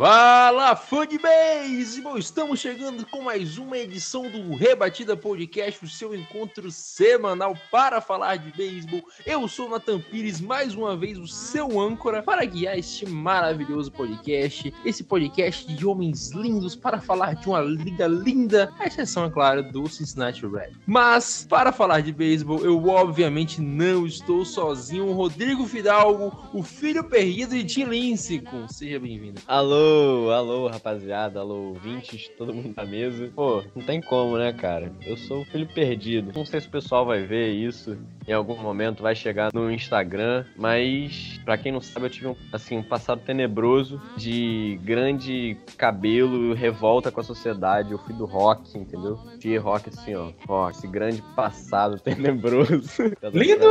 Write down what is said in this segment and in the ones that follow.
Fala, fã de beisebol! Estamos chegando com mais uma edição do Rebatida Podcast, o seu encontro semanal para falar de beisebol. Eu sou Nathan Pires, mais uma vez o seu âncora para guiar este maravilhoso podcast. Esse podcast de homens lindos para falar de uma liga linda, a exceção, é claro, do Cincinnati Red. Mas, para falar de beisebol, eu obviamente não estou sozinho. O Rodrigo Fidalgo, o filho perdido de Tim Lincecum. Seja bem-vindo. Alô, alô, rapaziada, alô, ouvintes, todo mundo na mesa. Pô, não tem como, né, cara? Eu sou o filho perdido. Não sei se o pessoal vai ver isso em algum momento, vai chegar no Instagram, mas pra quem não sabe, eu tive um, assim, um passado tenebroso de grande cabelo, revolta com a sociedade. Eu fui do rock, entendeu? Fui rock assim, ó, rock, esse grande passado tenebroso. Lindo!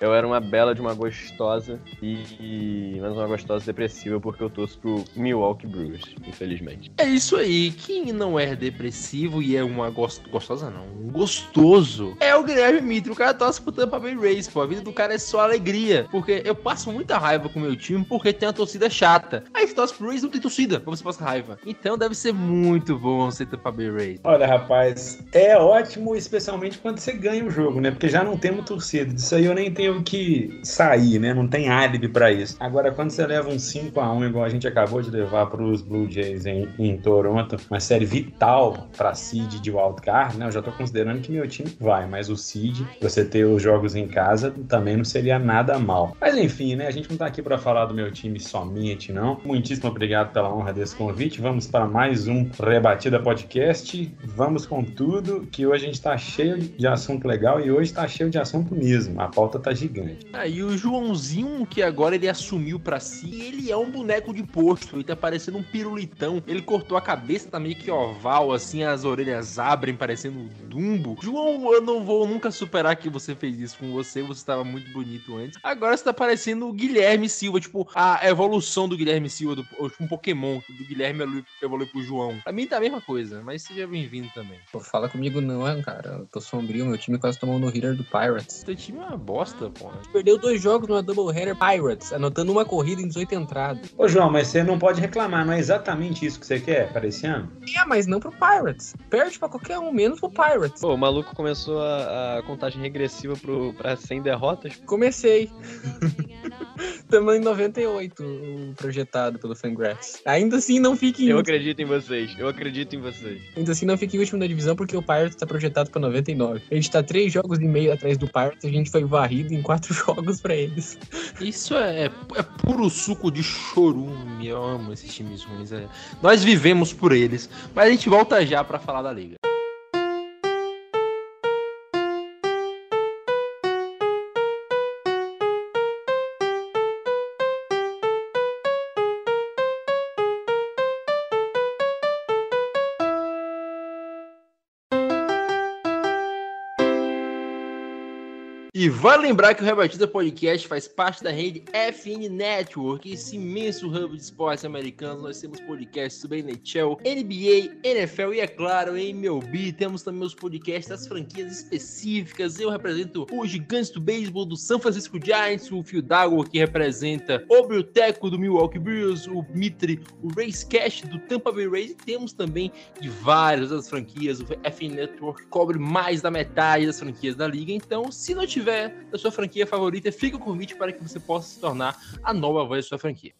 Eu era uma bela de uma gostosa e mas uma gostosa depressiva porque eu torço pro Milwaukee Brewers, infelizmente. É isso aí. Quem não é depressivo e é uma gos- gostosa, não, um gostoso, é o Guilherme Mitre. O cara torce pro Tampa Bay Rays, pô. A vida do cara é só alegria. Porque eu passo muita raiva com o meu time porque tem uma torcida chata. Aí se torce pro Rays não tem torcida pra você passar raiva. Então deve ser muito bom ser Tampa Bay Rays. Olha, rapaz, é ótimo, especialmente quando você ganha o jogo, né? Porque já não temos torcida. Disso aí eu nem tenho que sair, né? Não tem álibi pra isso. Agora, quando você leva um 5x1, igual a gente acabou de levar pros Blue Jays em, em Toronto, uma série vital pra seed de wildcard, né? Eu já tô considerando que meu time vai, mas o seed, você ter os jogos em casa, também não seria nada mal. Mas enfim, né? A gente não tá aqui pra falar do meu time somente, não. Muitíssimo obrigado pela honra desse convite. Vamos para mais um Rebatida Podcast. Vamos com tudo, que hoje a gente tá cheio de assunto legal e hoje tá cheio de assunto mesmo. A pauta tá gigante. Aí o Joãozinho, que agora ele assumiu pra si, ele é um boneco de posto. Ele tá parecendo um pirulitão. Ele cortou a cabeça, tá meio que oval, assim, as orelhas abrem, parecendo um Dumbo. João, eu não vou nunca superar que você fez isso com você. Você tava muito bonito antes. Agora você tá parecendo o Guilherme Silva, tipo, a evolução do Guilherme Silva, do, tipo um Pokémon, do Guilherme evolu- evoluiu pro João. Pra mim tá a mesma coisa, mas seja bem-vindo também. Pô, fala comigo não, é, cara. Eu tô sombrio, meu time quase tomou no hitter do Pirates. Seu time é uma bosta, porra. Perdeu dois jogos numa doubleheader Pirates, anotando uma corrida em 18 entradas. Ô, João, mas você não pode reclamar, não é exatamente isso que você quer para esse ano? É, mas não pro Pirates. Perde pra qualquer um, menos pro Pirates. Pô, o maluco começou a, a contagem regressiva pro, pra 100 derrotas. Comecei. Tamo em 98, o projetado pelo Fangraphs. Ainda assim não fique em Eu acredito em vocês, eu acredito em vocês. Ainda assim não fique em último da divisão porque o Pirates tá projetado pra 99. A gente tá três jogos e meio atrás do Pirates e a gente foi varrido em quatro jogos pra eles. Isso é, é puro suco de chorume. Eu amo esses times ruins. é. Nós vivemos por eles. Mas a gente volta já pra falar da liga. Vale lembrar que o Rebatida Podcast faz parte da rede FN Network, esse imenso hub de esportes americanos. Nós temos podcasts sobre NHL, NBA, NFL e, é claro, MLB. Temos também os podcasts das franquias específicas. Eu represento o Gigantes do Beisebol do San Francisco Giants, o Fio D'Água, que representa o Brilteco do Milwaukee Brewers, o Mitre, o Race Cash do Tampa Bay Rays. E temos também de várias outras franquias. O FN Network cobre mais da metade das franquias da liga. Então, se não tiver da sua franquia favorita, fica o convite para que você possa se tornar a nova voz da sua franquia.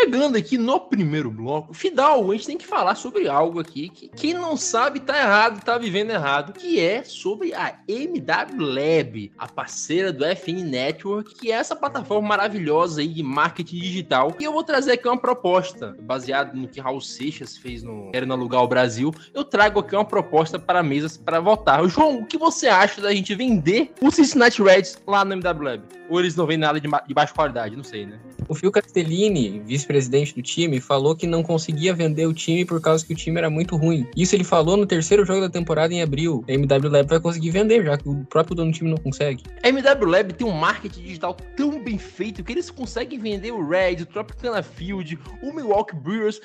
Chegando aqui no primeiro bloco, Fidal, a gente tem que falar sobre algo aqui que quem não sabe tá errado, tá vivendo errado, que é sobre a MW Lab, a parceira do FN Network, que é essa plataforma maravilhosa aí de marketing digital. E eu vou trazer aqui uma proposta, baseada no que Raul Seixas fez no Querendo Alugar o Brasil. Eu trago aqui uma proposta para mesas para votar. João, o que você acha da gente vender o Cincinnati Reds lá no MW Lab? Ou eles não vendem nada de, de baixa qualidade? Não sei, né? O Phil Castellini, vice-presidente do time, falou que não conseguia vender o time por causa que o time era muito ruim. Isso ele falou no terceiro jogo da temporada em abril. A MW Lab vai conseguir vender, já que o próprio dono do time não consegue. A MW Lab tem um marketing digital tão bem feito que eles conseguem vender o Red, o Tropicana Field, o Milwaukee Brewers.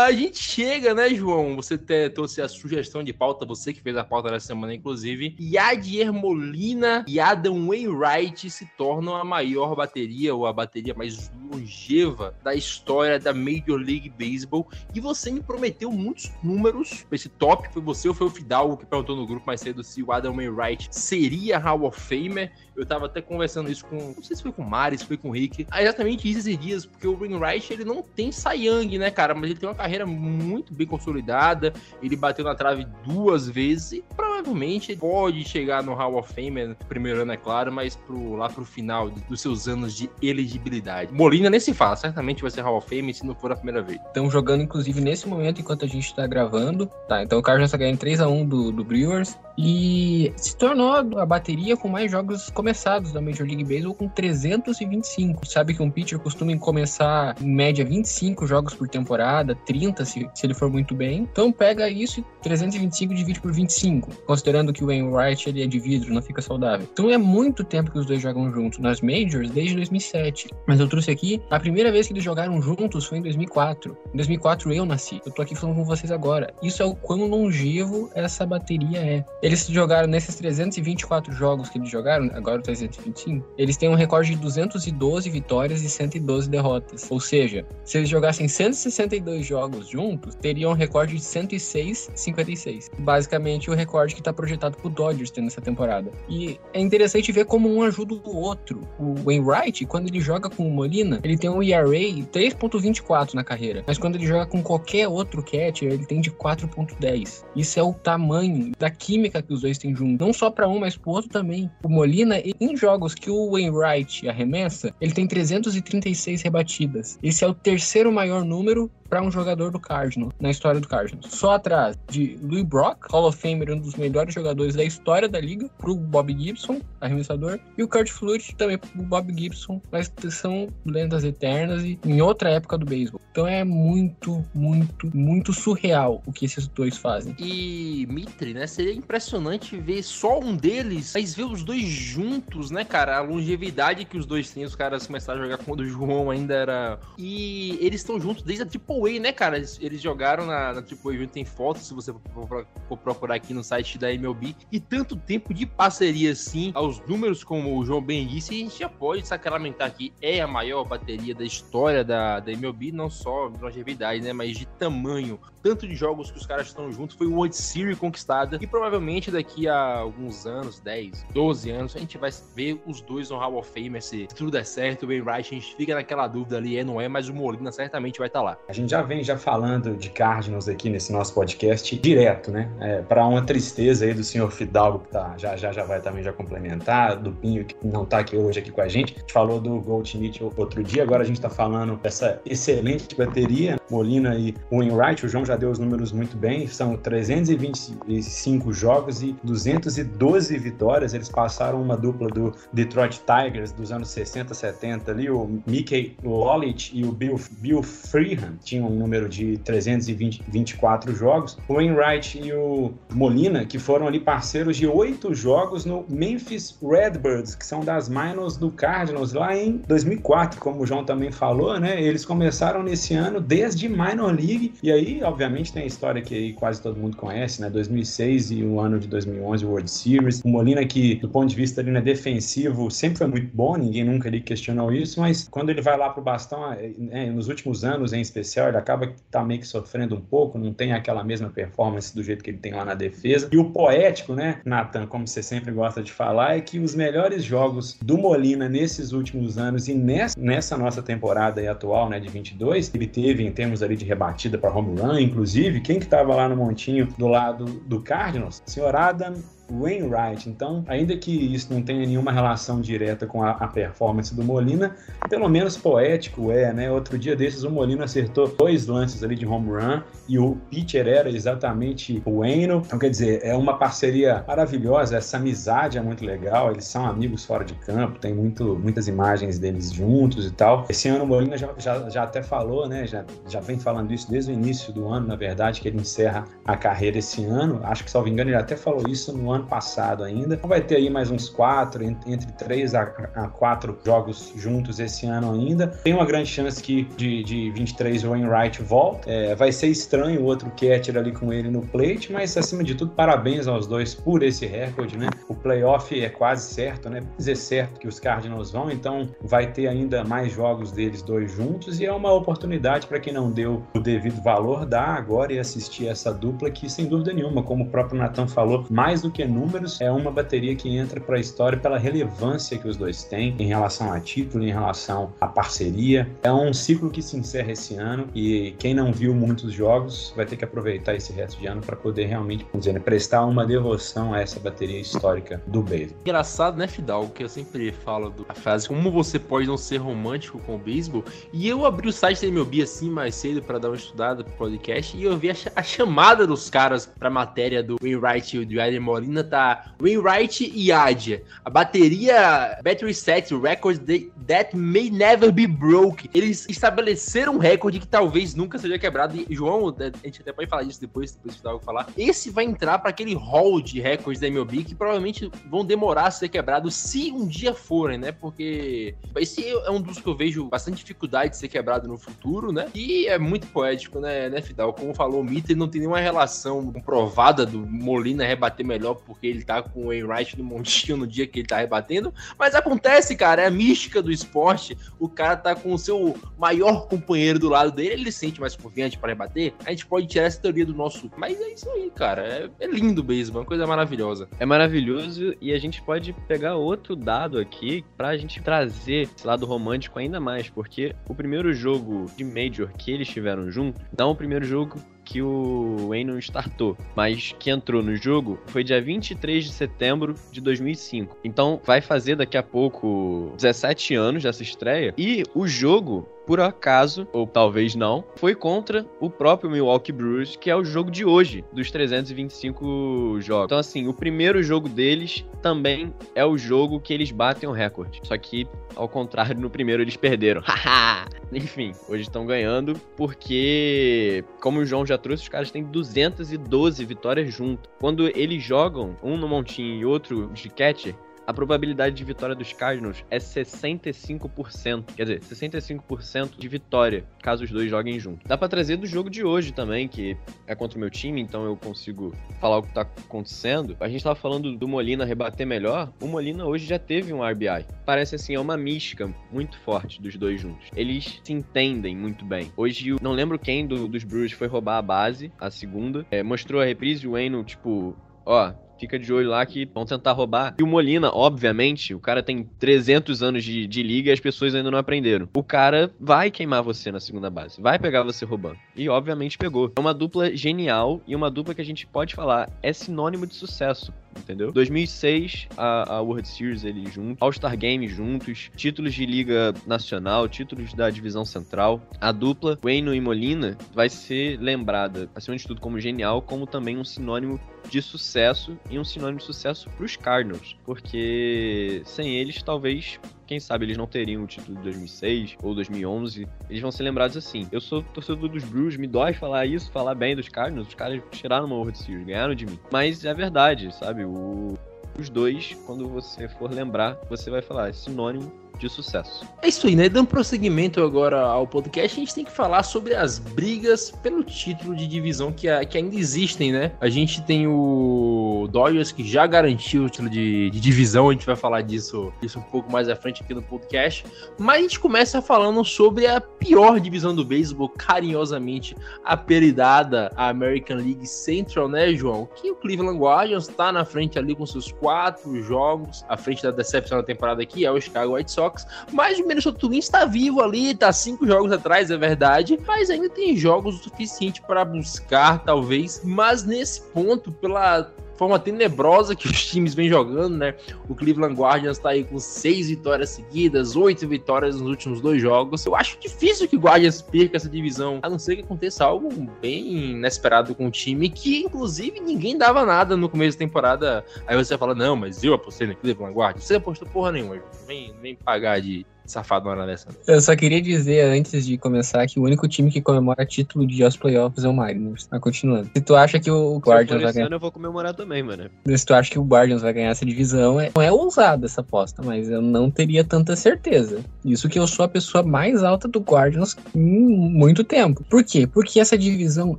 A gente chega, né, João? Você te, trouxe a sugestão de pauta, você que fez a pauta dessa semana, inclusive. Yadier Molina e Adam Wainwright se tornam a maior bateria, ou a bateria mais longeva da história da Major League Baseball. E você me prometeu muitos números. Esse top foi você ou foi o Fidalgo que perguntou no grupo mais cedo se o Adam Wainwright seria Hall of Famer. Eu tava até conversando isso com. Não sei se foi com o Mari, se foi com o Rick. Exatamente isso esses dias, porque o Wainwright ele não tem Young, né, cara? Mas ele tem uma carreira muito bem consolidada. Ele bateu na trave duas vezes e provavelmente pode chegar no Hall of Fame primeiro ano, é claro, mas pro, lá pro final dos seus anos de elegibilidade. Molina nem se fala, certamente vai ser Hall of Fame se não for a primeira vez. Estão jogando, inclusive, nesse momento, enquanto a gente tá gravando. Tá, então o Cardinals tá ganhando 3x1 do, do Brewers. E se tornou a bateria com mais jogos começados da Major League Baseball com 325. Sabe que um pitcher costuma começar em média 25 jogos por temporada, 30 se, se ele for muito bem. Então pega isso e 325 divide por 25, considerando que o Wainwright ele é de vidro, não fica saudável. Então é muito tempo que os dois jogam juntos nas Majors desde 2007. Mas eu trouxe aqui a primeira vez que eles jogaram juntos foi em 2004. Em 2004 eu nasci. Eu tô aqui falando com vocês agora. Isso é o quão longevo essa bateria é. Eles jogaram nesses 324 jogos que eles jogaram, agora 325, eles têm um recorde de 212 vitórias e 112 derrotas. Ou seja, se eles jogassem 162 jogos juntos, teriam um recorde de 106 56. Basicamente o recorde que está projetado pro Dodgers ter nessa temporada. E é interessante ver como um ajuda o outro. O Wainwright, quando ele joga com o Molina, ele tem um ERA 3.24 na carreira, mas quando ele joga com qualquer outro catcher, ele tem de 4.10. Isso é o tamanho da química que os dois têm junto, não só para um, mas pro outro também. O Molina, em jogos que o Wainwright arremessa, ele tem 336 rebatidas. Esse é o terceiro maior número para um jogador do Cardinals, na história do Cardinals. Só atrás de Louis Brock, Hall of Famer, um dos melhores jogadores da história da liga, pro Bob Gibson, arremessador, e o Kurt Flutie também pro Bob Gibson, mas são lendas eternas e em outra época do beisebol. Então é muito, muito, muito surreal o que esses dois fazem. E Mitre, né? Seria impressionante ver só um deles, mas ver os dois juntos, né, cara? A longevidade que os dois têm, os caras começaram a jogar quando o João ainda era. E eles estão juntos desde a Triple A, né, cara? Eles, eles jogaram na, na A junto, tem fotos, se você for, for, procurar aqui no site da MLB. E tanto tempo de parceria assim, aos números, como o João bem disse, a gente já pode sacramentar que é a maior bateria da história da, da MLB, não só de longevidade, né, mas de tamanho. Tanto de jogos que os caras estão juntos, foi o World Series conquistada. E provavelmente daqui a alguns anos, 10, 12 anos, a gente vai ver os dois no Hall of Fame. Se tudo der certo, o Ben Wright, a gente fica naquela dúvida ali, é, não é, mas o Molina certamente vai estar tá lá. A gente já vem já falando de Cardinals aqui nesse nosso podcast direto, né? É, para uma tristeza aí do senhor Fidalgo, que tá, já, já, já vai também já complementar, do Pinho, que não tá aqui hoje aqui com a gente. A gente falou do Goldschmidt outro dia, agora a gente tá falando dessa excelente bateria, Molina e Wainwright. O João já deu os números muito bem, são 325 jogos e 212 vitórias. Eles passaram uma dupla do Detroit Tigers dos anos 60, 70 ali, o Mickey Lolich e o Bill, Bill Freehan tinham um número de 324 jogos. O Wainwright e o Molina, que foram ali parceiros de oito jogos no Memphis Redbirds, que são das minors do Cardinals lá em 2004, como o João também falou, né? Eles começaram nesse ano desde minor league e aí, obviamente, obviamente tem a história que quase todo mundo conhece, né? 2006 e o ano de 2011, o World Series. O Molina que, do ponto de vista ali, né, defensivo, sempre foi muito bom, ninguém nunca ali questionou isso, mas quando ele vai lá pro bastão, é, é, nos últimos anos em especial, ele acaba que tá meio que sofrendo um pouco, não tem aquela mesma performance do jeito que ele tem lá na defesa. E o poético, né, Nathan, como você sempre gosta de falar, é que os melhores jogos do Molina nesses últimos anos e nessa, nessa nossa temporada atual, né, de 22, ele teve em termos ali de rebatida para home run, inclusive, quem que tava lá no montinho do lado do Cardinals? Senhor Adam Wainwright. Então, ainda que isso não tenha nenhuma relação direta com a, a, performance do Molina, pelo menos poético é, né? Outro dia desses o Molina acertou dois lances ali de home run e o pitcher era exatamente o Waino. Então, quer dizer, é uma parceria maravilhosa, essa amizade é muito legal, eles são amigos fora de campo, tem muito, muitas imagens deles juntos e tal. Esse ano o Molina já, já, já até falou, né? Já, já vem falando isso desde o início do ano, na verdade, que ele encerra a carreira esse ano. Acho que, salvo engano, ele até falou isso no ano ano passado ainda. Então vai ter aí mais uns quatro, entre três a, a quatro jogos juntos esse ano ainda. Tem uma grande chance que de, de 23 o Wainwright volta. É, vai ser estranho o outro catcher ali com ele no plate, mas acima de tudo, parabéns aos dois por esse recorde, né? O playoff é quase certo, né? Dizer certo que os Cardinals vão, então vai ter ainda mais jogos deles dois juntos e é uma oportunidade para quem não deu o devido valor dar agora e assistir essa dupla que sem dúvida nenhuma, como o próprio Nathan falou, mais do que números, é uma bateria que entra para a história pela relevância que os dois têm em relação a título, em relação à parceria. É um ciclo que se encerra esse ano e quem não viu muitos jogos vai ter que aproveitar esse resto de ano para poder realmente, dizer, né, prestar uma devoção a essa bateria histórica do beisebol. Engraçado, né, Fidalgo, que eu sempre falo a frase como você pode não ser romântico com o beisebol. E eu abri o site da MLB assim mais cedo para dar uma estudada pro podcast e eu vi a, a chamada dos caras para matéria do Wainwright e do Adam Molina tá Wainwright e Adia. A bateria Battery Set, o record that may never be broke. Eles estabeleceram um recorde que talvez nunca seja quebrado. E, João, a gente até pode falar disso depois, depois que o falar. Esse vai entrar para aquele hall de recordes da MLB que provavelmente vão demorar a ser quebrados se um dia forem, né? Porque esse é um dos que eu vejo bastante dificuldade de ser quebrado no futuro, né? E é muito poético, né, né Fidal? Como falou o Mitter, não tem nenhuma relação comprovada do Molina rebater melhor porque ele tá com o Wainwright no montinho no dia que ele tá rebatendo. Mas acontece, cara, é a mística do esporte. O cara tá com o seu maior companheiro do lado dele, ele se sente mais confiante para rebater. A gente pode tirar essa teoria do nosso. Mas é isso aí, cara. É, é lindo o beisebol, é uma coisa maravilhosa. É maravilhoso e a gente pode pegar outro dado aqui pra gente trazer esse lado romântico ainda mais, porque o primeiro jogo de Major que eles tiveram junto, não o primeiro jogo que o Wayne startou, mas que entrou no jogo foi dia 23 de setembro de 2005. Então vai fazer daqui a pouco 17 anos dessa estreia. E o jogo por acaso, ou talvez não, foi contra o próprio Milwaukee Brewers, que é o jogo de hoje, dos 325 jogos. Então, assim, o primeiro jogo deles também é o jogo que eles batem o recorde. Só que, ao contrário, no primeiro eles perderam. Haha! Enfim, hoje estão ganhando porque, como o João já trouxe, os caras têm 212 vitórias juntos. Quando eles jogam, um no montinho e outro de catcher, a probabilidade de vitória dos Cardinals é 65%. Quer dizer, 65% de vitória, caso os dois joguem juntos. Dá para trazer do jogo de hoje também, que é contra o meu time, então eu consigo falar o que tá acontecendo. A gente tava falando do Molina rebater melhor. O Molina hoje já teve um RBI. Parece assim, é uma mística muito forte dos dois juntos. Eles se entendem muito bem. Hoje, não lembro quem do, dos Brewers foi roubar a base, a segunda. É, mostrou a reprise, o Wayne, tipo, ó, fica de olho lá que vão tentar roubar. E o Molina, obviamente, o cara tem 300 anos de, de liga e as pessoas ainda não aprenderam. O cara vai queimar você na segunda base, vai pegar você roubando. E obviamente pegou. É uma dupla genial e uma dupla que a gente pode falar é sinônimo de sucesso entendeu? 2006, a, a World Series eles juntos, All-Star Game juntos, títulos de Liga Nacional, títulos da Divisão Central. A dupla Wayne e Molina vai ser lembrada, acima de tudo, como genial, como também um sinônimo de sucesso e um sinônimo de sucesso para os Cardinals, porque sem eles talvez quem sabe eles não teriam o título de 2006 ou 2011. Eles vão ser lembrados assim. Eu sou torcedor dos Brewers, me dói falar isso, falar bem dos Cardinals. Os caras tiraram uma World Series, ganharam de mim. Mas é verdade, sabe? O, os dois, quando você for lembrar, você vai falar, é sinônimo de sucesso. É isso aí, né? Dando prosseguimento agora ao podcast, a gente tem que falar sobre as brigas pelo título de divisão que, a- que ainda existem, né? A gente tem o Dodgers que já garantiu o título de, de divisão, a gente vai falar disso, disso um pouco mais à frente aqui no podcast. Mas a gente começa falando sobre a pior divisão do beisebol, carinhosamente apelidada a American League Central, né, João? Que o Cleveland Guardians tá na frente ali com seus quatro jogos, à frente da decepção da temporada aqui, é o Chicago White Sox. Mas o Minnesota Twins está vivo ali, tá cinco jogos atrás, é verdade, mas ainda tem jogos o suficiente para buscar, talvez. Mas nesse ponto, pela forma tenebrosa que os times vêm jogando, né? O Cleveland Guardians tá aí com seis vitórias seguidas, oito vitórias nos últimos dois jogos. Eu acho difícil que o Guardians perca essa divisão, a não ser que aconteça algo bem inesperado com o time, que inclusive ninguém dava nada no começo da temporada. Aí você fala, não, mas eu apostei no Cleveland Guardians. Você apostou porra nenhuma, vem, vem pagar de safado na hora dessa. Eu só queria dizer, antes de começar, que o único time que comemora título de aos playoffs é o Mariners. Mas continuando. Se tu acha que o Guardians vai esse ganhar. ano, eu vou comemorar também, mano. Se tu acha que o Guardians vai ganhar essa divisão, é, não é ousada essa aposta, mas eu não teria tanta certeza. Isso que eu sou a pessoa mais alta do Guardians em muito tempo. Por quê? Porque essa divisão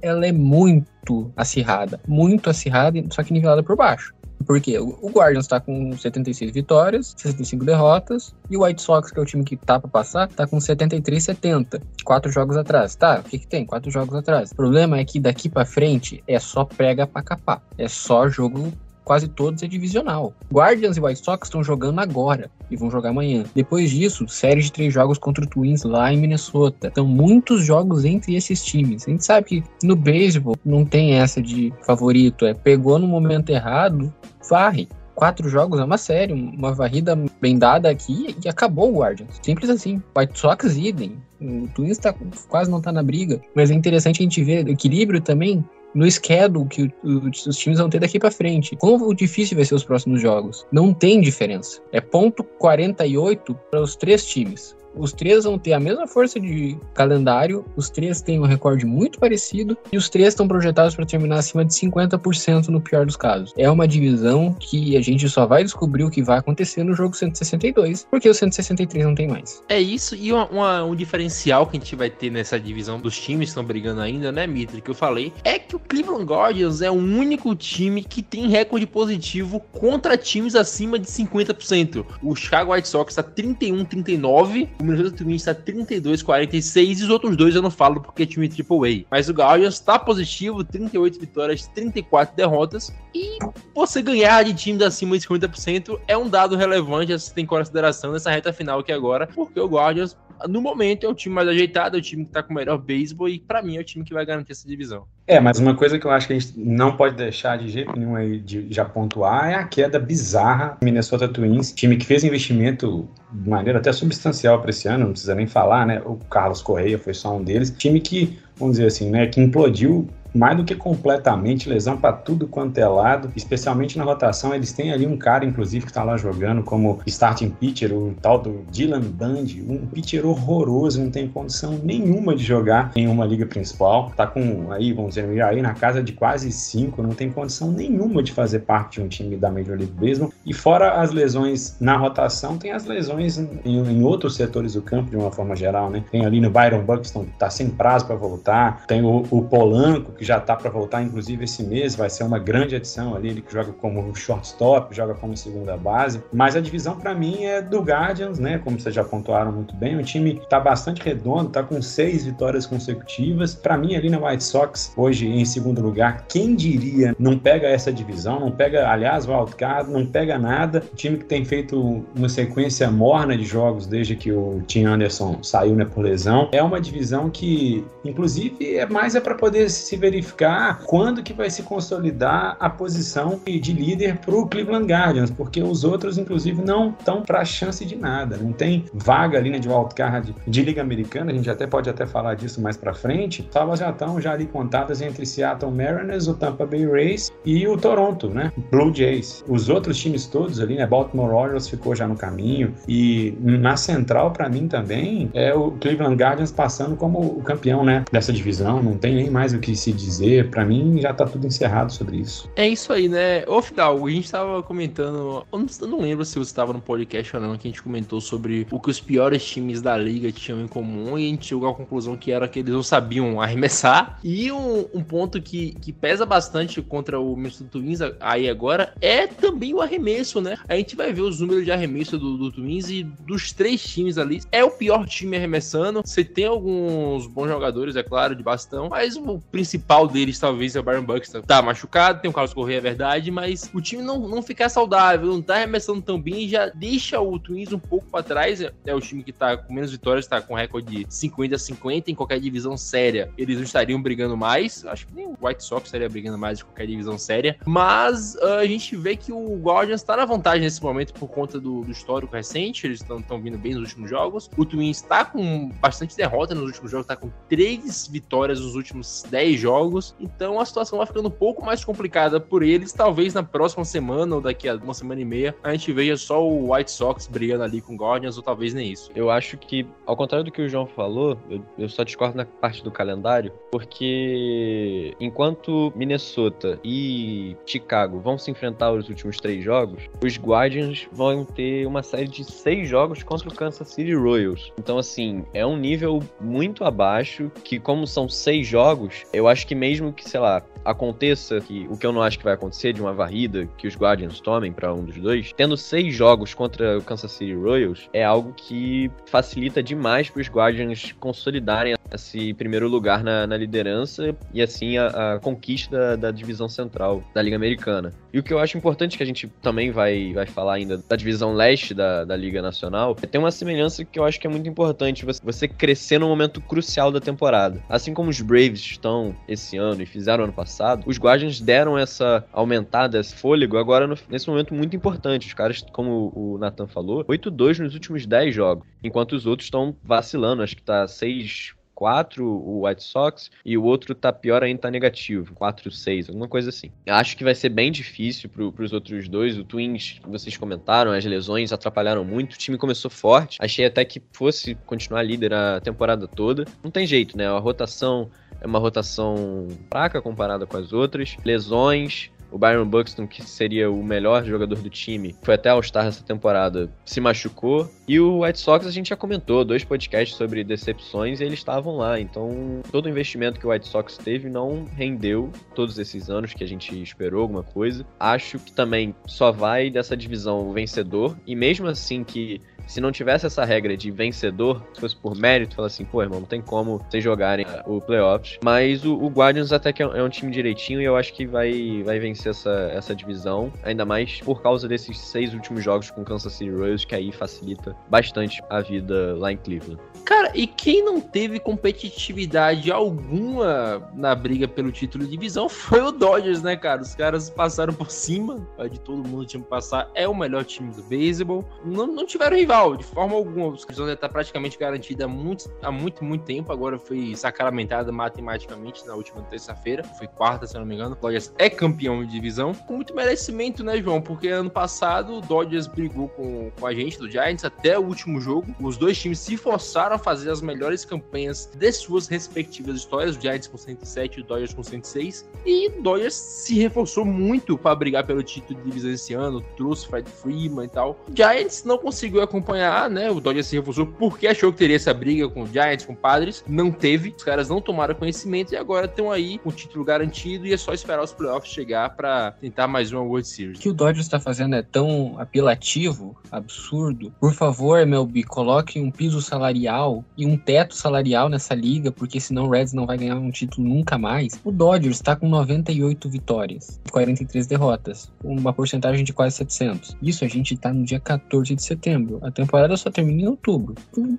ela é muito acirrada. Muito acirrada, só que nivelada por baixo. Porque o o Guardians tá com 76 vitórias, 65 derrotas, e o White Sox, que é o time que tá pra passar, tá com 73 70. Quatro jogos atrás. Tá, o que que tem? Quatro jogos atrás. O problema é que daqui pra frente é só prega pra capar. É só jogo quase todos é divisional. Guardians e White Sox estão jogando agora e vão jogar amanhã. Depois disso, série de três jogos contra o Twins lá em Minnesota. Então, muitos jogos entre esses times. A gente sabe que no beisebol não tem essa de favorito. É pegou no momento errado, varre. Quatro jogos é uma série, uma varrida bem dada aqui e acabou o Guardians. Simples assim. White Sox idem. O Twins tá, quase não tá na briga. Mas é interessante a gente ver o equilíbrio também no schedule que os times vão ter daqui pra frente. Como difícil vai ser os próximos jogos? Não tem diferença. É ponto 48 para os três times. Os três vão ter a mesma força de calendário, os três têm um recorde muito parecido e os três estão projetados para terminar acima de 50% no pior dos casos. É uma divisão que a gente só vai descobrir o que vai acontecer no jogo 162, porque o 163 não tem mais. É isso, e uma- uma- um diferencial que a gente vai ter nessa divisão dos times que estão brigando ainda, né, Mitri, que eu falei, é que o Cleveland Guardians é o único time que tem recorde positivo contra times acima de 50%. O Chicago White Sox tá 31-39, o Minnesota Twins tá 32-46 e os outros dois eu não falo porque é time AAA. Mas o Guardians tá positivo, 38 vitórias, 34 derrotas, e você ganhar de times acima de 50% é um dado relevante a se ter em consideração nessa reta final aqui agora, porque o Guardians, no momento, é o time mais ajeitado, é o time que tá com o melhor beisebol e pra mim é o time que vai garantir essa divisão. É, mas uma coisa que eu acho que a gente não pode deixar de jeito nenhum aí de já pontuar é a queda bizarra do Minnesota Twins, time que fez investimento de maneira até substancial para esse ano, não precisa nem falar, né? O Carlos Correia foi só um deles, time que, vamos dizer assim, né, que implodiu mais do que completamente, lesão para tudo quanto é lado, especialmente na rotação. Eles têm ali um cara, inclusive, que tá lá jogando como starting pitcher, o tal do Dylan Bundy, um pitcher horroroso, não tem condição nenhuma de jogar em uma liga principal. Tá com aí, vamos dizer, aí na casa de quase cinco, não tem condição nenhuma de fazer parte de um time da Major League Baseball. E fora as lesões na rotação, tem as lesões em, em outros setores do campo, de uma forma geral, né? Tem ali no Byron Buxton, que tá sem prazo para voltar, tem o, o Polanco, que já tá para voltar, inclusive esse mês, vai ser uma grande adição ali, ele que joga como shortstop, joga como segunda base. Mas a divisão para mim é do Guardians, né? Como vocês já pontuaram muito bem, o time tá bastante redondo, tá com seis vitórias consecutivas. Para mim ali na White Sox, hoje em segundo lugar, quem diria não pega essa divisão, não pega, aliás, wildcard, não pega nada. O time que tem feito uma sequência morna de jogos desde que o Tim Anderson saiu né, por lesão. É uma divisão que, inclusive, é mais é para poder se verificar quando que vai se consolidar a posição de líder para o Cleveland Guardians, porque os outros, inclusive, não estão para chance de nada. Não tem vaga ali né, de wildcard de Liga Americana, a gente até pode até falar disso mais para frente. Salvas já estão já ali contadas entre Seattle Mariners, o Tampa Bay Rays e o Toronto, né? Blue Jays. Os outros times todos ali, né? Baltimore Orioles ficou já no caminho e na central para mim também é o Cleveland Guardians passando como o campeão, né? Dessa divisão. Não tem nem mais o que se dizer. Pra mim, já tá tudo encerrado sobre isso. É isso aí, né? Ô, Fidal, a gente tava comentando. Eu não, eu não lembro se você estava no podcast ou não, que a gente comentou sobre o que os piores times da liga tinham em comum e a gente chegou à conclusão que era que eles não sabiam arremessar. E um, um ponto que, que pesa bastante contra o Minnesota Twins aí agora é também o arremesso, né? A gente vai ver os números de arremesso do, do Twins e dos três times ali, é o pior time arremessando. Você tem alguns bons jogadores, é claro, de bastão, mas o principal deles talvez é o Byron Buxton. Tá machucado, tem o Carlos Correia, é verdade, mas o time não, não ficar saudável, não tá arremessando tão bem, já deixa o Twins um pouco para trás. É, é, o time que tá com menos vitórias, tá com recorde de 50 a 50 em qualquer divisão séria. Eles não estariam brigando mais. Acho que nem o White Sox estaria brigando mais em qualquer divisão séria. Mas uh, a gente vê que o Guardians tá na vantagem nesse momento por conta do, do histórico recente. Eles estão vindo bem nos últimos jogos. O Twins tá com bastante derrota nos últimos jogos, tá com três vitórias nos últimos 10 jogos. Então a situação vai ficando um pouco mais complicada por eles. Talvez na próxima semana ou daqui a uma semana e meia a gente veja só o White Sox brigando ali com o Guardians ou talvez nem isso. Eu acho que, ao contrário do que o João falou, eu, eu só discordo na parte do calendário, porque enquanto Minnesota e Chicago vão se enfrentar os últimos três jogos, os Guardians vão ter uma série de seis jogos contra o Kansas City Royals. Então, assim, é um nível muito abaixo que, como são seis jogos, eu acho que mesmo que, sei lá, aconteça que o que eu não acho que vai acontecer de uma varrida que os Guardians tomem para um dos dois, tendo seis jogos contra o Kansas City Royals é algo que facilita demais para os Guardians consolidarem esse primeiro lugar na, na liderança e assim a, a conquista da, da, divisão central da Liga Americana. E o que eu acho importante que a gente também vai, vai falar ainda da divisão leste da, da Liga Nacional é ter uma semelhança que eu acho que é muito importante você, você crescer no momento crucial da temporada. Assim como os Braves estão esse ano e fizeram ano passado, os Guardians deram essa aumentada, esse fôlego agora no, nesse momento muito importante. Os caras, como o Nathan falou, 8-2 nos últimos 10 jogos, enquanto os outros estão vacilando. Acho que tá 6 4, o White Sox, e o outro tá pior ainda, tá negativo, 4, 6, alguma coisa assim. Acho que vai ser bem difícil pro, pros outros dois. O Twins, vocês comentaram, as lesões atrapalharam muito. O time começou forte. Achei até que fosse continuar líder a temporada toda. Não tem jeito, né? A rotação uma rotação fraca comparada com as outras. Lesões, o Byron Buxton, que seria o melhor jogador do time, foi até All-Star essa temporada, se machucou. E o White Sox a gente já comentou, dois podcasts sobre decepções e eles estavam lá. Então, todo o investimento que o White Sox teve não rendeu todos esses anos que a gente esperou alguma coisa. Acho que também só vai dessa divisão vencedor. E mesmo assim que se não tivesse essa regra de vencedor, se fosse por mérito, fala assim, pô, irmão, não tem como vocês jogarem o playoffs. Mas o, o Guardians até que é, é um time direitinho e eu acho que vai, vai vencer essa, essa divisão, ainda mais por causa desses seis últimos jogos com Kansas City Royals, que aí facilita bastante a vida lá em Cleveland. Cara, e quem não teve competitividade alguma na briga pelo título de divisão foi o Dodgers, né, cara? Os caras passaram por cima de todo mundo tinha que passar. É o melhor time do beisebol. Não, não tiveram rival de forma alguma. Os divisão já tá praticamente garantida há muito, há muito, muito tempo. Agora foi sacramentada matematicamente na última terça-feira. Foi quarta, se não me engano. O Dodgers é campeão divisão. Com muito merecimento, né, João? Porque ano passado o Dodgers brigou com, com a gente do Giants até o último jogo. Os dois times se forçaram a fazer as melhores campanhas de suas respectivas histórias, o Giants com 107 e o Dodgers com 106. E o Dodgers se reforçou muito para brigar pelo título de divisão esse ano, trouxe Fred Freeman e tal. O Giants não conseguiu acompanhar, né? O Dodgers se reforçou porque achou que teria essa briga com o Giants, com o Padres. Não teve. Os caras não tomaram conhecimento e agora estão aí com o título garantido e é só esperar os playoffs chegar para tentar mais uma World Series. O que o Dodgers está fazendo é tão apelativo, absurdo. Por favor, MLB, coloque um piso salarial e um teto salarial nessa liga, porque senão o Reds não vai ganhar um título nunca mais. O Dodgers está com 98 vitórias e 43 derrotas, uma porcentagem de quase 700. Isso a gente está no dia 14 de setembro. A temporada só termina em outubro.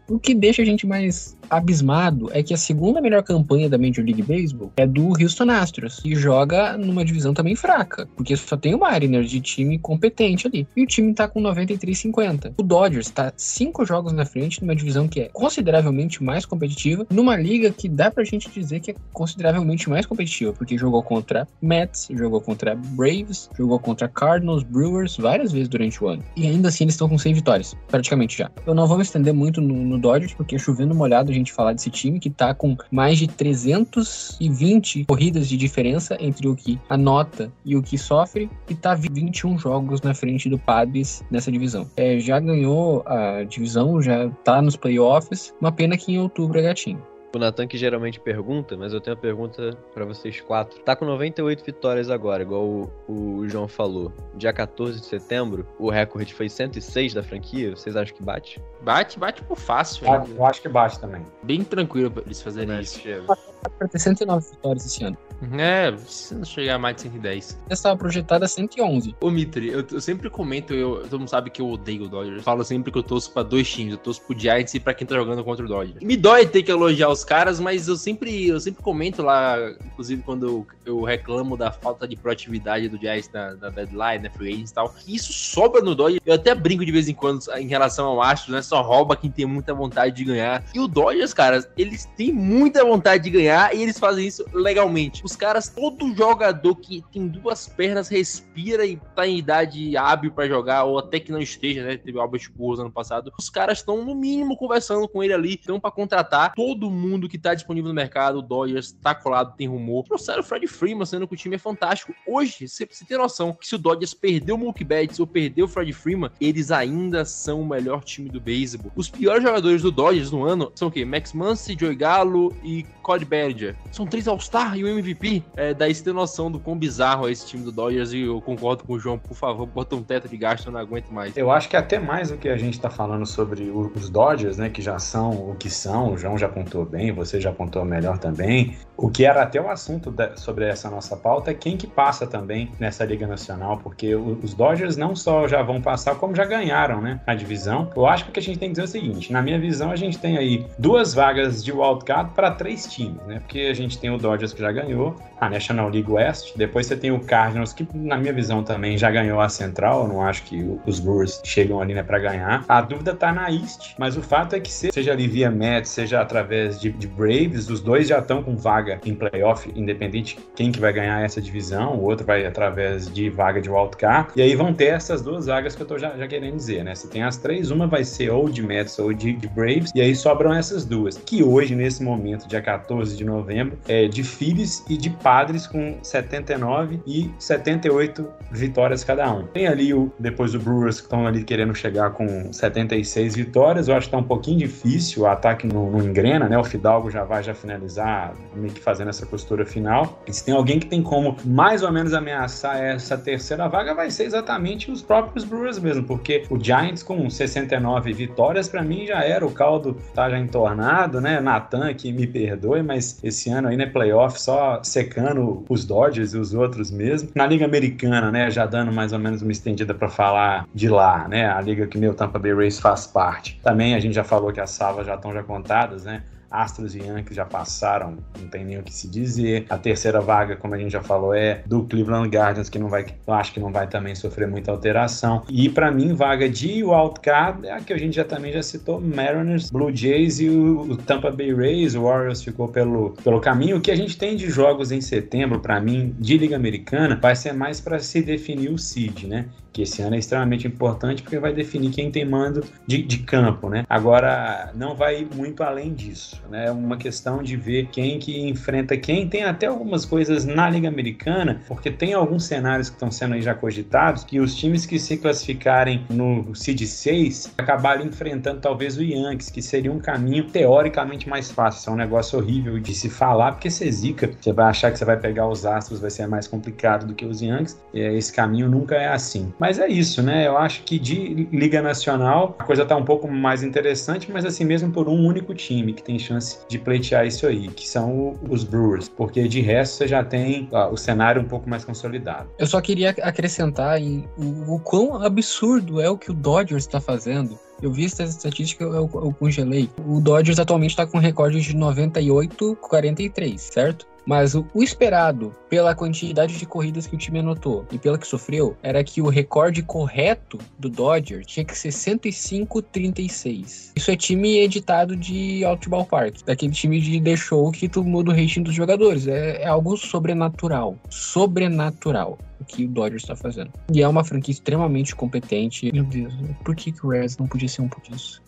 O que deixa a gente mais abismado é que a segunda melhor campanha da Major League Baseball é do Houston Astros e joga numa divisão também fraca, porque só tem o Mariners de time competente ali. E o time tá com 93,50. O Dodgers tá cinco jogos na frente numa divisão que é consideravelmente mais competitiva, numa liga que dá pra gente dizer que é consideravelmente mais competitiva, porque jogou contra Mets, jogou contra Braves, jogou contra Cardinals, Brewers várias vezes durante o ano. E ainda assim eles estão com 100 vitórias, praticamente já. Eu não vou me estender muito no, no Dodgers, porque chovendo molhado a gente falar desse time que tá com mais de 320 corridas de diferença entre o que anota e o que sofre, e tá 21 jogos na frente do Padres nessa divisão. É, já ganhou a divisão, já tá nos playoffs, uma pena que em outubro é gatinho. O Natan que geralmente pergunta, mas eu tenho uma pergunta pra vocês quatro. Tá com 98 vitórias agora, igual o, o João falou. Dia 14 de setembro, o recorde foi 106 da franquia. Vocês acham que bate? Bate, bate por fácil. Ah, né? Eu acho que bate também. Bem tranquilo pra eles fazerem Né, isso. Chega. Pra ter 109 vitórias esse ano. É, se não chegar a mais de 110. Essa estava projetada a 111. Ô, Mitri, eu, eu sempre comento, eu, todo mundo sabe que eu odeio o Dodgers. Eu falo sempre que eu torço pra dois times. Eu torço pro Giants e pra quem tá jogando contra o Dodgers. Me dói ter que elogiar os caras, mas eu sempre, eu sempre comento lá, inclusive quando eu, eu reclamo da falta de proatividade do Giants na, na deadline, na free agents e tal. Isso sobra no Dodgers. Eu até brinco de vez em quando em relação ao Astros, né? Só rouba quem tem muita vontade de ganhar. E o Dodgers, cara, eles têm muita vontade de ganhar e eles fazem isso legalmente. Os caras, todo jogador que tem duas pernas respira e tá em idade hábil pra jogar, ou até que não esteja, né? Teve o Albert Pujols ano passado. Os caras estão, no mínimo, conversando com ele ali. Estão pra contratar todo mundo que tá disponível no mercado. O Dodgers tá colado, tem rumor. Trouxeram o Fred Freeman, sendo que o time é fantástico. Hoje, você, você tem noção que se o Dodgers perdeu o Mookie Betts ou perdeu o Fred Freeman, eles ainda são o melhor time do beisebol. Os piores jogadores do Dodgers no ano são o quê? Max Muncy, Joey Gallo e Cody Bellinger. São três All-Star e o MVP. É, daí você tem noção do quão bizarro é esse time do Dodgers e eu concordo com o João. Por favor, bota um teto de gasto, eu não aguento mais. Eu acho que até mais do que a gente tá falando sobre os Dodgers, né, que já são o que são, o João já apontou bem, você já apontou melhor também. O que era até o assunto da- sobre essa nossa pauta é quem que passa também nessa Liga Nacional, porque os Dodgers não só já vão passar, como já ganharam, né, a divisão. Eu acho que o que a gente tem que dizer é o seguinte, na minha visão a gente tem aí duas vagas de wildcard para três times, né, porque a gente tem o Dodgers que já ganhou, a National League West, depois você tem o Cardinals que na minha visão também já ganhou a Central, eu não acho que os Brewers chegam ali né, para ganhar. A dúvida tá na East, mas o fato é que se- seja ali via Mets, seja através de, de Braves, os dois já estão com vaga em playoff, independente quem que vai ganhar essa divisão, o outro vai através de vaga de wildcard, e aí vão ter essas duas vagas que eu tô já, já querendo dizer, né? Se tem as três, uma vai ser ou de Mets ou de, de Braves, e aí sobram essas duas, que hoje, nesse momento, dia 14 de novembro, é de Phillies e de Padres com 79 e 78 vitórias cada um. Tem ali o depois o Brewers que estão ali querendo chegar com 76 vitórias. Eu acho que tá um pouquinho difícil, o ataque não, não engrena, né? O Fidalgo já vai já finalizar, meio que fazendo essa costura final. E se tem alguém que tem como mais ou menos ameaçar essa terceira vaga, vai ser exatamente os próprios Brewers mesmo, porque o Giants com 69 vitórias, para mim já era, o caldo tá já entornado, né? Natan que me perdoe, mas esse ano aí, né, playoff só secando os Dodgers e os outros mesmo. Na Liga Americana, né, já dando mais ou menos uma estendida para falar de lá, né? A liga que meu Tampa Bay Rays faz parte. Também a gente já falou que as salvas já estão já contadas, né? Astros e Yankees já passaram, não tem nem o que se dizer. A terceira vaga, como a gente já falou, é do Cleveland Guardians, que não vai, eu acho que não vai também sofrer muita alteração. E para mim, vaga de wildcard é a que a gente já também já citou, Mariners, Blue Jays e o, Tampa Bay Rays, o Warriors ficou pelo, pelo caminho. O que a gente tem de jogos em setembro, para mim, de Liga Americana, vai ser mais para se definir o seed, né? que esse ano é extremamente importante porque vai definir quem tem mando de, de campo, né? Agora, não vai muito além disso, né? É uma questão de ver quem que enfrenta quem. Tem até algumas coisas na Liga Americana, porque tem alguns cenários que estão sendo já cogitados, que os times que se classificarem no Seed 6 acabarem enfrentando talvez o Yankees, que seria um caminho teoricamente mais fácil. Isso é um negócio horrível de se falar, porque você zica, você vai achar que você vai pegar os Astros, vai ser mais complicado do que os Yankees. Esse caminho nunca é assim. Mas é isso, né? Eu acho que de Liga Nacional a coisa tá um pouco mais interessante, mas assim mesmo por um único time que tem chance de pleitear isso aí, que são os Brewers, porque de resto você já tem ó, o cenário um pouco mais consolidado. Eu só queria acrescentar em o, o quão absurdo é o que o Dodgers está fazendo. Eu vi essa estatística, eu, eu congelei. O Dodgers atualmente está com um recorde de 98-43, certo? Mas o, esperado, pela quantidade de corridas que o time anotou e pela que sofreu, era que o recorde correto do Dodgers tinha que ser 105-36. Isso é time editado de Outball Park, daquele time de Show que tu muda o rating dos jogadores. É, é algo sobrenatural. Sobrenatural o que o Dodgers está fazendo. E é uma franquia extremamente competente. Meu Deus, por que, que o Reds não podia ser um por isso?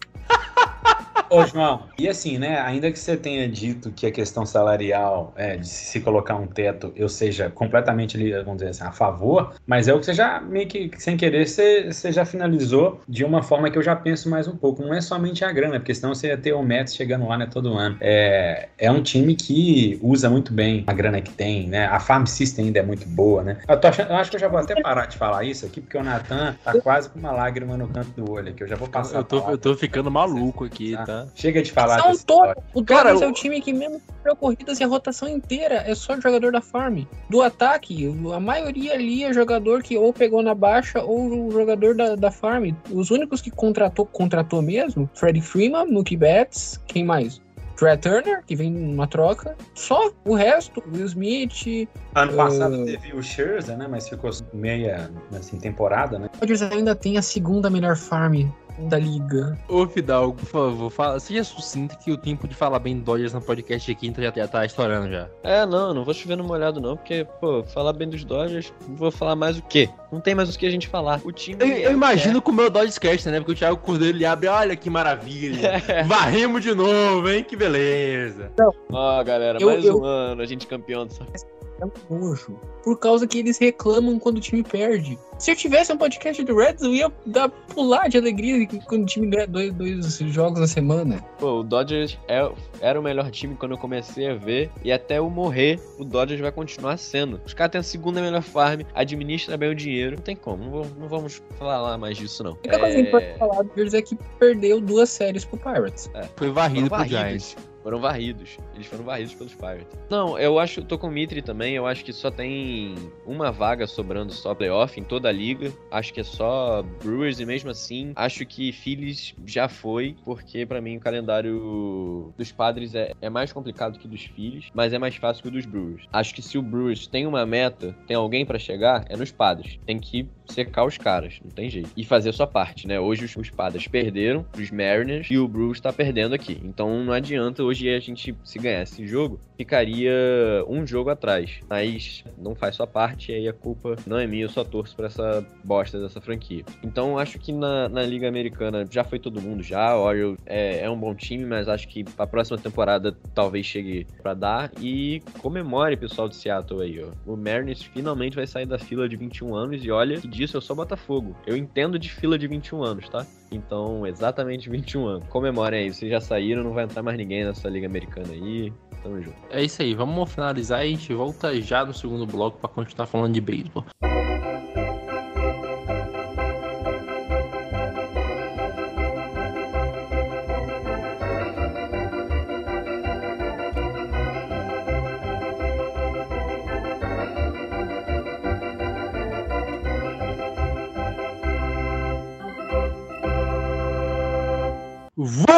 Ô, João, e assim, né? Ainda que você tenha dito que a questão salarial é, de se colocar um teto eu seja completamente, ali, vamos dizer assim, a favor, mas é o que você já, meio que sem querer, você, você já finalizou de uma forma que eu já penso mais um pouco. Não é somente a grana, porque senão você ia ter o Mets chegando lá, né, todo ano. É, é um time que usa muito bem a grana que tem, né? A farm system ainda é muito boa, né? Eu, tô achando, eu acho que eu já vou até parar de falar isso aqui, porque o Natan tá quase com uma lágrima no canto do olho aqui. Eu já vou passar. Eu tô, eu tô ficando maluco aqui, tá? Chega de falar São todos. O Cara, é o- time que mesmo perdeu corridas e a rotação inteira é só jogador da farm. Do ataque, a maioria ali é jogador que ou pegou na baixa ou o jogador da, da farm. Os únicos que contratou, contratou mesmo, Freddie Freeman, Mookie Betts, quem mais? Trey Turner, que vem numa troca. Só o resto, Will Smith. Ano passado Uh, teve o Scherzer, né? Mas ficou meia, assim, temporada, né? O Dodgers ainda tem a segunda melhor farm da liga. Ô, Fidalgo, por favor, fala, seja sucinto que o tempo de falar bem do Dodgers no podcast aqui já, já tá estourando já. É, não, não vou chover no molhado não, porque, pô, falar bem dos Dodgers, vou falar mais o quê? Não tem mais o que a gente falar. O time. Eu, é eu imagino com o meu Dodgers Cast, né? Porque o Thiago Cordeiro ele abre, olha que maravilha. Varremos de novo, hein? Que beleza. Ó, galera, Eu- mais eu- um ano, a gente campeão dessa. É um nojo. Por causa que eles reclamam quando o time perde. Se eu tivesse um podcast do Reds, eu ia dar, pular de alegria quando o time ganha dois, dois jogos na semana. Pô, o Dodgers é- era o melhor time quando eu comecei a ver, e até eu morrer, o Dodgers vai continuar sendo. Os caras têm a segunda melhor farm, administra bem o dinheiro, não tem como, não, vou- não vamos falar lá mais disso não. A única coisa que gente pode É, falar do Reds é que perdeu duas séries pro Pirates. Foi varrido Foram pro Giants. Foram varridos. Eles foram varridos pelos Pirates. Não, eu acho, tô com o Mitri também. Eu acho que só tem uma vaga sobrando só playoff em toda a liga. Acho que é só Brewers e mesmo assim, acho que Phillies já foi, porque pra mim o calendário dos Padres é, é mais complicado que dos Phillies, mas é mais fácil que o dos Brewers. Acho que se o Brewers tem uma meta, tem alguém pra chegar, é nos Padres. Tem que secar os caras, não tem jeito. E fazer a sua parte, né? Hoje os, os Padres perderam os Mariners e o Brewers tá perdendo aqui. Então não adianta hoje a gente, se ganhar esse jogo, ficaria um jogo atrás. Mas não faz sua parte e aí a culpa não é minha, eu só torço pra essa bosta dessa franquia. Então acho que na, na Liga Americana já foi todo mundo já. O Orioles é, é um bom time, mas acho que pra próxima temporada talvez chegue pra dar. E comemore, pessoal de Seattle aí, ó. O Mariners finalmente vai sair da fila de 21 anos e olha que disso eu sou Botafogo. Eu entendo de fila de 21 anos, tá? Então, exatamente 21 anos. Comemorem aí, vocês já saíram, não vai entrar mais ninguém nessa Liga Americana aí. Tamo junto. É isso aí, vamos finalizar e a gente volta já no segundo bloco pra continuar falando de beisebol.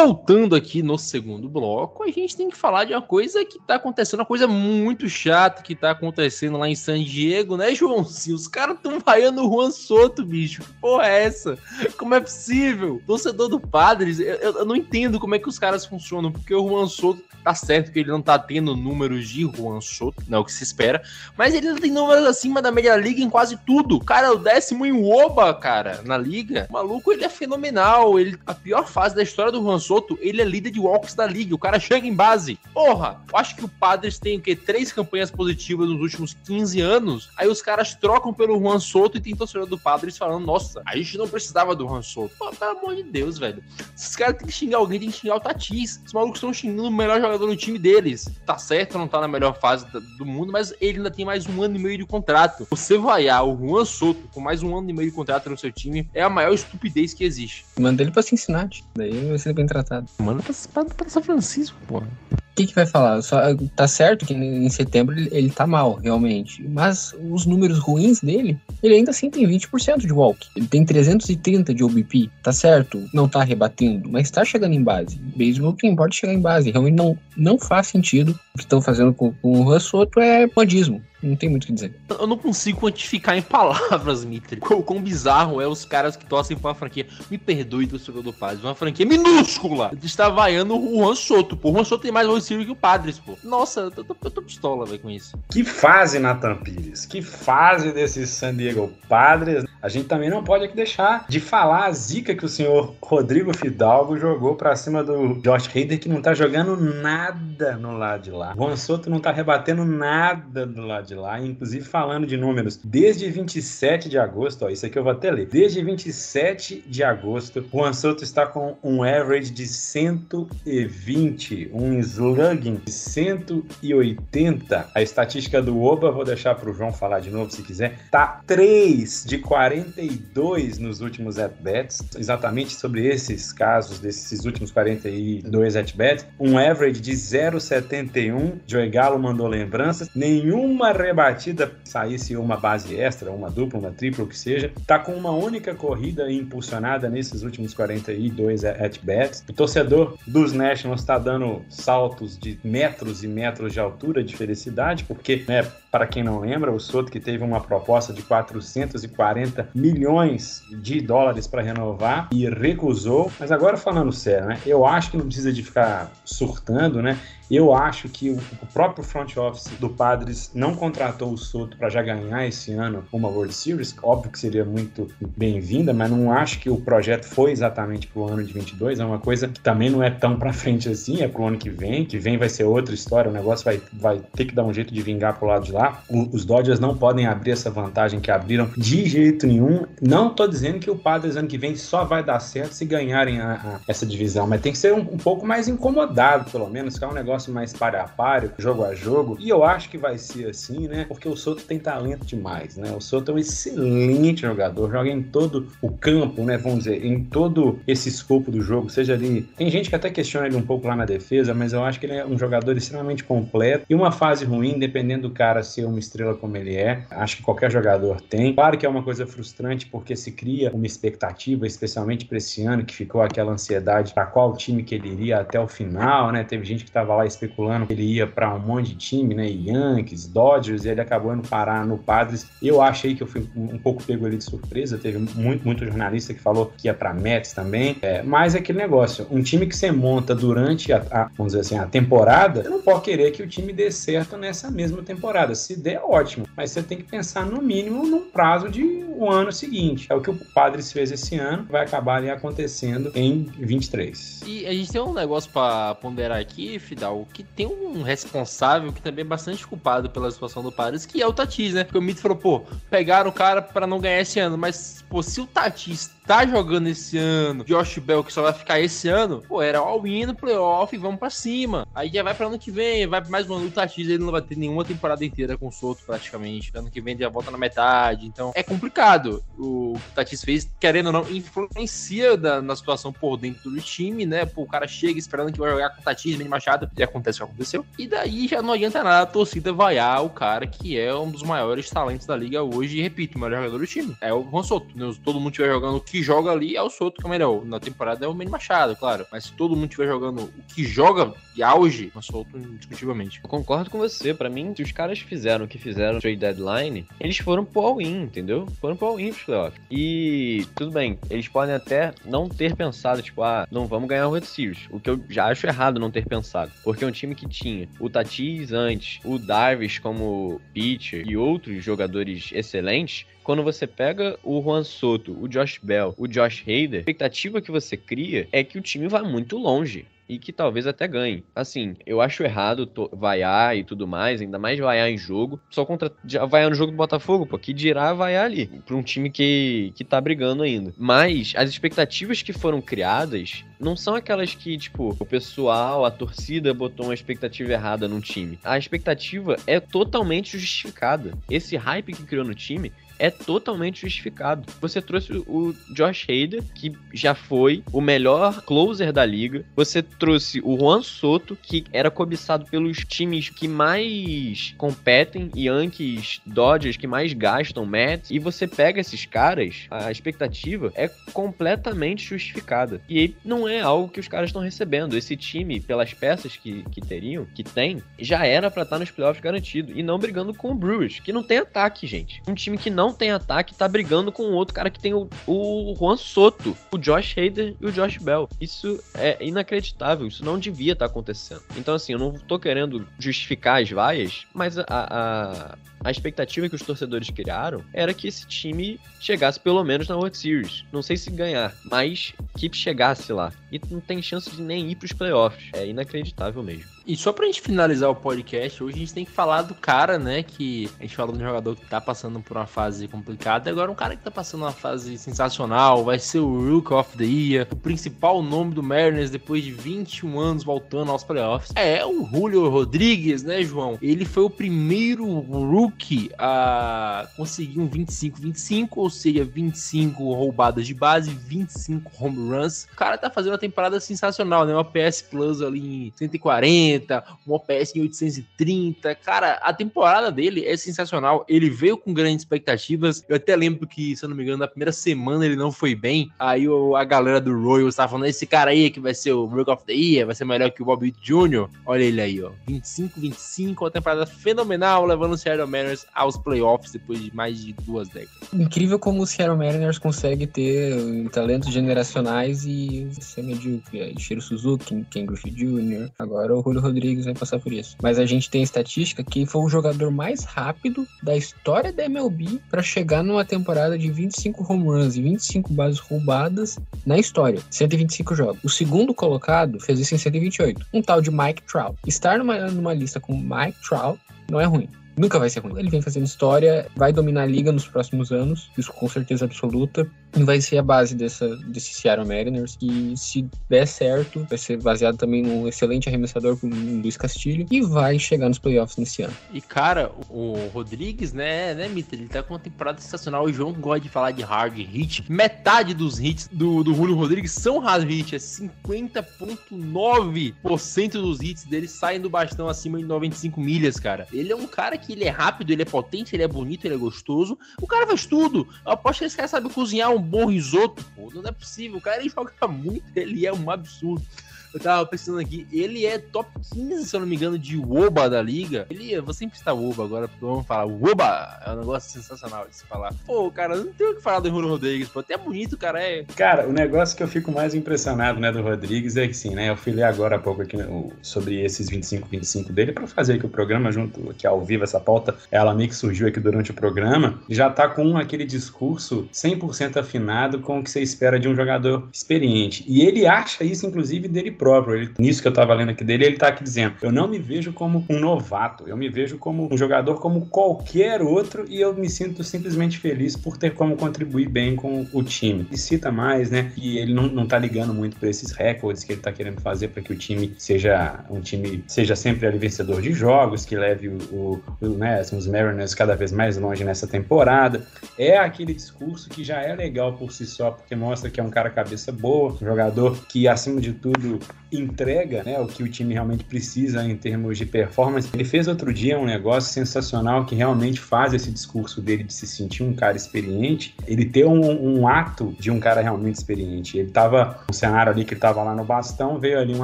Voltando aqui no segundo bloco, a gente tem que falar de uma coisa que tá acontecendo, uma coisa muito chata que tá acontecendo lá em San Diego, né, João? Se os caras tão vaiando o Juan Soto, bicho. Que porra é essa? Como é possível? Torcedor do Padres, eu, eu- não entendo como é que os caras funcionam, porque o Juan Soto tá certo que ele não tá tendo números de Juan Soto, não é o que se espera, mas ele tem números acima da média liga em quase tudo. Cara é o décimo em Oba, cara, na liga. O maluco, ele é fenomenal. Ele, a pior fase da história do Juan Soto, ele é líder de walks da liga. O cara chega em base. Porra, eu acho que o Padres tem o quê? Três campanhas positivas nos últimos 15 anos. Aí os caras trocam pelo Juan Soto e tem torcedor do Padres falando: Nossa, a gente não precisava do Juan Soto. Pô, pelo amor de Deus, velho. Esses caras têm que xingar alguém, tem que xingar o Tatis. Os malucos estão xingando o melhor jogador no time deles. Tá certo, não tá na melhor fase do mundo, mas ele ainda tem mais um ano e meio de contrato. Você vaiar o Juan Soto com mais um ano e meio de contrato no seu time é a maior estupidez que existe. Manda ele pra Cincinnati. Daí vai ser bem tratado. Mano, pra, pra, pra São Francisco, porra. que, que vai falar? Só, tá certo que em setembro ele, ele tá mal, realmente. Mas os números ruins dele, ele ainda assim tem 20% de walk. Ele tem 330 de OBP. Tá certo, não tá rebatendo, mas tá chegando em base. Beisebol que importa é chegar em base. Realmente não, não faz sentido. O que estão fazendo com, com o Russoto é modismo. Não tem muito o que dizer. Eu não consigo quantificar em palavras, Mitri. O quão bizarro é os caras que torcem pra uma franquia. Me perdoe, torcedor do Padres. Uma franquia minúscula. Está vaiando o Juan Soto, pô. O Juan Soto tem mais receiver que o Padres, pô. Nossa, eu tô, eu tô pistola, velho, com isso. Que fase, Nathan Pires. Que fase desses San Diego Padres. A gente também não pode aqui deixar de falar a zica que o senhor Rodrigo Fidalgo jogou pra cima do Josh Hader, que não tá jogando nada no lado de lá. Juan Soto não tá rebatendo nada do lado de lá, inclusive falando de números, desde 27 de agosto, ó, isso aqui eu vou até ler, desde 27 de agosto, Juan Soto está com um average de 120, um slugging de 180, a estatística do Oba, vou deixar para o João falar de novo se quiser, tá 3 de 42 nos últimos at-bats, exatamente sobre esses casos, desses últimos 42 at-bats, um average de 0,71, Joey Galo mandou lembranças, nenhuma rebatida saísse uma base extra, uma dupla, uma tripla, o que seja. Tá com uma única corrida impulsionada nesses últimos 42 at-bats. O torcedor dos Nationals está dando saltos de metros e metros de altura de felicidade, porque, né, para quem não lembra, o Soto que teve uma proposta de 440 milhões de dólares para renovar e recusou. Mas agora falando sério, né? Eu acho que não precisa de ficar surtando, né? Eu acho que o, próprio front office do Padres não contratou o Soto para já ganhar esse ano uma World Series. Óbvio que seria muito bem-vinda, mas não acho que o projeto foi exatamente para o ano de 22. É uma coisa que também não é tão para frente assim, é para o ano que vem. Que vem vai ser outra história, o negócio vai, vai ter que dar um jeito de vingar para o lado de lá. O, os Dodgers não podem abrir essa vantagem que abriram de jeito nenhum. Não estou dizendo que o Padres ano que vem só vai dar certo se ganharem a, a, essa divisão, mas tem que ser um, um pouco mais incomodado, pelo menos, que é um negócio negócio mais páreo a páreo, jogo a jogo. E eu acho que vai ser assim, né? Porque o Soto tem talento demais, né? O Soto é um excelente jogador, joga em todo o campo, né? Vamos dizer, em todo esse escopo do jogo, seja ali. Tem gente que até questiona ele um pouco lá na defesa, mas eu acho que ele é um jogador extremamente completo. E uma fase ruim, dependendo do cara ser uma estrela como ele é, acho que qualquer jogador tem. Claro que é uma coisa frustrante porque se cria uma expectativa, especialmente para esse ano, que ficou aquela ansiedade para qual time que ele iria até o final, né? Teve gente que estava lá especulando que ele ia para um monte de time, né? Yankees, Dodgers, e ele acabou indo parar no Padres. Eu achei que eu fui um pouco pego ali de surpresa. Teve muito, muito jornalista que falou que ia para Mets também. É, mas é aquele negócio: um time que você monta durante a, a, vamos dizer assim, a temporada, você não pode querer que o time dê certo nessa mesma temporada. Se der, ótimo. Mas você tem que pensar no mínimo num prazo de um ano seguinte. É o que o Padres fez esse ano, vai acabar ali acontecendo em 23. E a gente tem um negócio para ponderar aqui, Fidal, que tem um responsável que também é bastante culpado pela situação do Paris, que é o Tatis, né? Porque o Mito falou, pô, pegaram o cara para não ganhar esse ano, mas, pô, se o Tatis tá jogando esse ano, Josh Bell que só vai ficar esse ano, pô, era all-in no playoff e vamos pra cima. Aí já vai pra ano que vem, vai mais um ano. O Tatis ele não vai ter nenhuma temporada inteira com o Soto praticamente. Ano que vem ele já volta na metade. Então é complicado. O que o Tatis fez, querendo ou não, influencia da, na situação por dentro do time, né? Pô, o cara chega esperando que vai jogar com o Tatis, Manny Machado, e acontece que aconteceu. E daí já não adianta nada a torcida vaiar o cara que é um dos maiores talentos da liga hoje. E repito, o melhor jogador do time. É o Juan Soto. Né? Todo mundo estiver jogando o que joga ali é o Soto, que é o melhor. Na temporada é o Manny Machado, claro. Mas se todo mundo estiver jogando o que joga de auge, o Soto indiscutivelmente. Eu concordo com você. Para mim, se os caras fizeram o que fizeram trade deadline, eles foram pro all-in, entendeu? Foram pro all-in pros playoffs. E tudo bem, eles podem até não ter pensado, tipo, ah, não vamos ganhar o World Series. O que eu já acho errado não ter pensado. Porque é um time que tinha o Tatis antes, o Darvish como pitcher e outros jogadores excelentes, quando você pega o Juan Soto, o Josh Bell, o Josh Hader, a expectativa que você cria é que o time vá muito longe e que talvez até ganhe. Assim, eu acho errado vaiar e tudo mais, ainda mais vaiar em jogo. Só contra vaiar no jogo do Botafogo, pô, que dirá vaiar ali, pra um time que, que tá brigando ainda. Mas as expectativas que foram criadas não são aquelas que, tipo, o pessoal, a torcida botou uma expectativa errada num time. A expectativa é totalmente justificada. Esse hype que criou no time é totalmente justificado. Você trouxe o Josh Hader, que já foi o melhor closer da liga. Você trouxe o Juan Soto, que era cobiçado pelos times que mais competem, Yankees, Dodgers, que mais gastam, Mets. E você pega esses caras, a expectativa é completamente justificada. E não é algo que os caras estão recebendo. Esse time, pelas peças que, que teriam, que tem, já era para estar nos playoffs garantido. E não brigando com o Brewers, que não tem ataque, gente. Um time que não tem ataque tá brigando com outro cara que tem o, o Juan Soto, o Josh Hader e o Josh Bell. Isso é inacreditável, isso não devia estar tá acontecendo. Então, assim, eu não tô querendo justificar as vaias, mas a, a, a expectativa que os torcedores criaram era que esse time chegasse pelo menos na World Series. Não sei se ganhar, mas que chegasse lá. E não tem chance de nem ir pros playoffs. É inacreditável mesmo. E só pra gente finalizar o podcast, hoje a gente tem que falar do cara, né? Que a gente falou de um jogador que tá passando por uma fase complicada. Agora, um cara que tá passando uma fase sensacional, vai ser o Rook of the Year, o principal nome do Mariners depois de 21 anos voltando aos playoffs. É o Julio Rodrigues, né, João? Ele foi o primeiro rookie a conseguir um 25-25, ou seja, 25 roubadas de base, 25 home runs. O cara tá fazendo uma temporada sensacional, né? Uma PS Plus ali em 140 um OPS em 830. Cara, a temporada dele é sensacional. Ele veio com grandes Eu até lembro que, se eu não me engano, na primeira semana ele não foi bem. Aí o, a galera do Royals tava falando: esse cara aí que vai ser o Rook of the Year, vai ser melhor que o Bobby Jr. Olha ele aí, ó. 25-25, uma temporada fenomenal, levando o Seattle Mariners aos playoffs depois de mais de duas décadas. Incrível como o Seattle Mariners consegue ter talentos generacionais e ser medíocre. Ishiro Suzuki, Ken Griffey Jr., agora o Julio Rodrigues vai passar por isso. Mas a gente tem estatística que foi o jogador mais rápido da história da MLB para chegar numa temporada de 25 home runs e 25 bases roubadas na história. 125 jogos. O segundo colocado fez isso em 128. Um tal de Mike Trout. Estar numa, numa lista com Mike Trout não é ruim. Nunca vai ser ruim. Ele vem fazendo história, vai dominar a liga nos próximos anos, isso com certeza absoluta vai ser a base dessa, desse Seattle Mariners, que se der certo, vai ser baseado também num excelente arremessador como Luiz Castilho, e vai chegar nos playoffs nesse ano. E cara, o Rodrigues, né, né, Mita, ele tá com uma temporada sensacional, o João gosta de falar de hard hit, metade dos hits do, do Julio Rodrigues são hard hit, é 50.9% dos hits dele saem do bastão acima de 95 milhas, cara. Ele é um cara que ele é rápido, ele é potente, ele é bonito, ele é gostoso, o cara faz tudo. Eu aposto que esse cara sabe cozinhar um bom risoto, pô. Não é possível. O cara ele joga muito, ele é um absurdo. Eu tava pensando aqui, ele é top 15, se eu não me engano, de Woba da liga. Ele, eu vou sempre estar Woba agora, vamos falar. Woba é um negócio sensacional de se falar. Pô, cara, não tem o que falar do Julio Rodrigues, pô. Até bonito, cara, é. Cara, o negócio que eu fico mais impressionado, né, do Rodrigues é que sim, né? Eu fui ler agora há pouco aqui sobre esses 25, 25 dele para fazer aqui o programa junto, que ao vivo essa pauta, ela meio que surgiu aqui durante o programa. Já tá com aquele discurso 100% afinado com o que você espera de um jogador experiente. E ele acha isso, inclusive, dele próprio. Ele, nisso que eu tava lendo aqui dele, ele tá aqui dizendo: Eu não me vejo como um novato, eu me vejo como um jogador como qualquer outro e eu me sinto simplesmente feliz por ter como contribuir bem com o time. E cita mais, né? E ele não, não tá ligando muito para esses recordes que ele tá querendo fazer para que o time seja um time seja sempre ali vencedor de jogos, que leve o, o né, assim, os Mariners cada vez mais longe nessa temporada. É aquele discurso que já é legal por si só, porque mostra que é um cara cabeça boa, um jogador que acima de tudo entrega né, o que o time realmente precisa em termos de performance. Ele fez outro dia um negócio sensacional que realmente faz esse discurso dele de se sentir um cara experiente, ele ter um, um ato de um cara realmente experiente. Ele tava no cenário ali que estava lá no bastão, veio ali um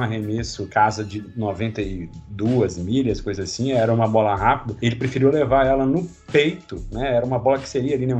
arremesso, casa de 92 milhas, coisa assim, era uma bola rápida. Ele preferiu levar ela no peito, né? Era uma bola que seria ali, né,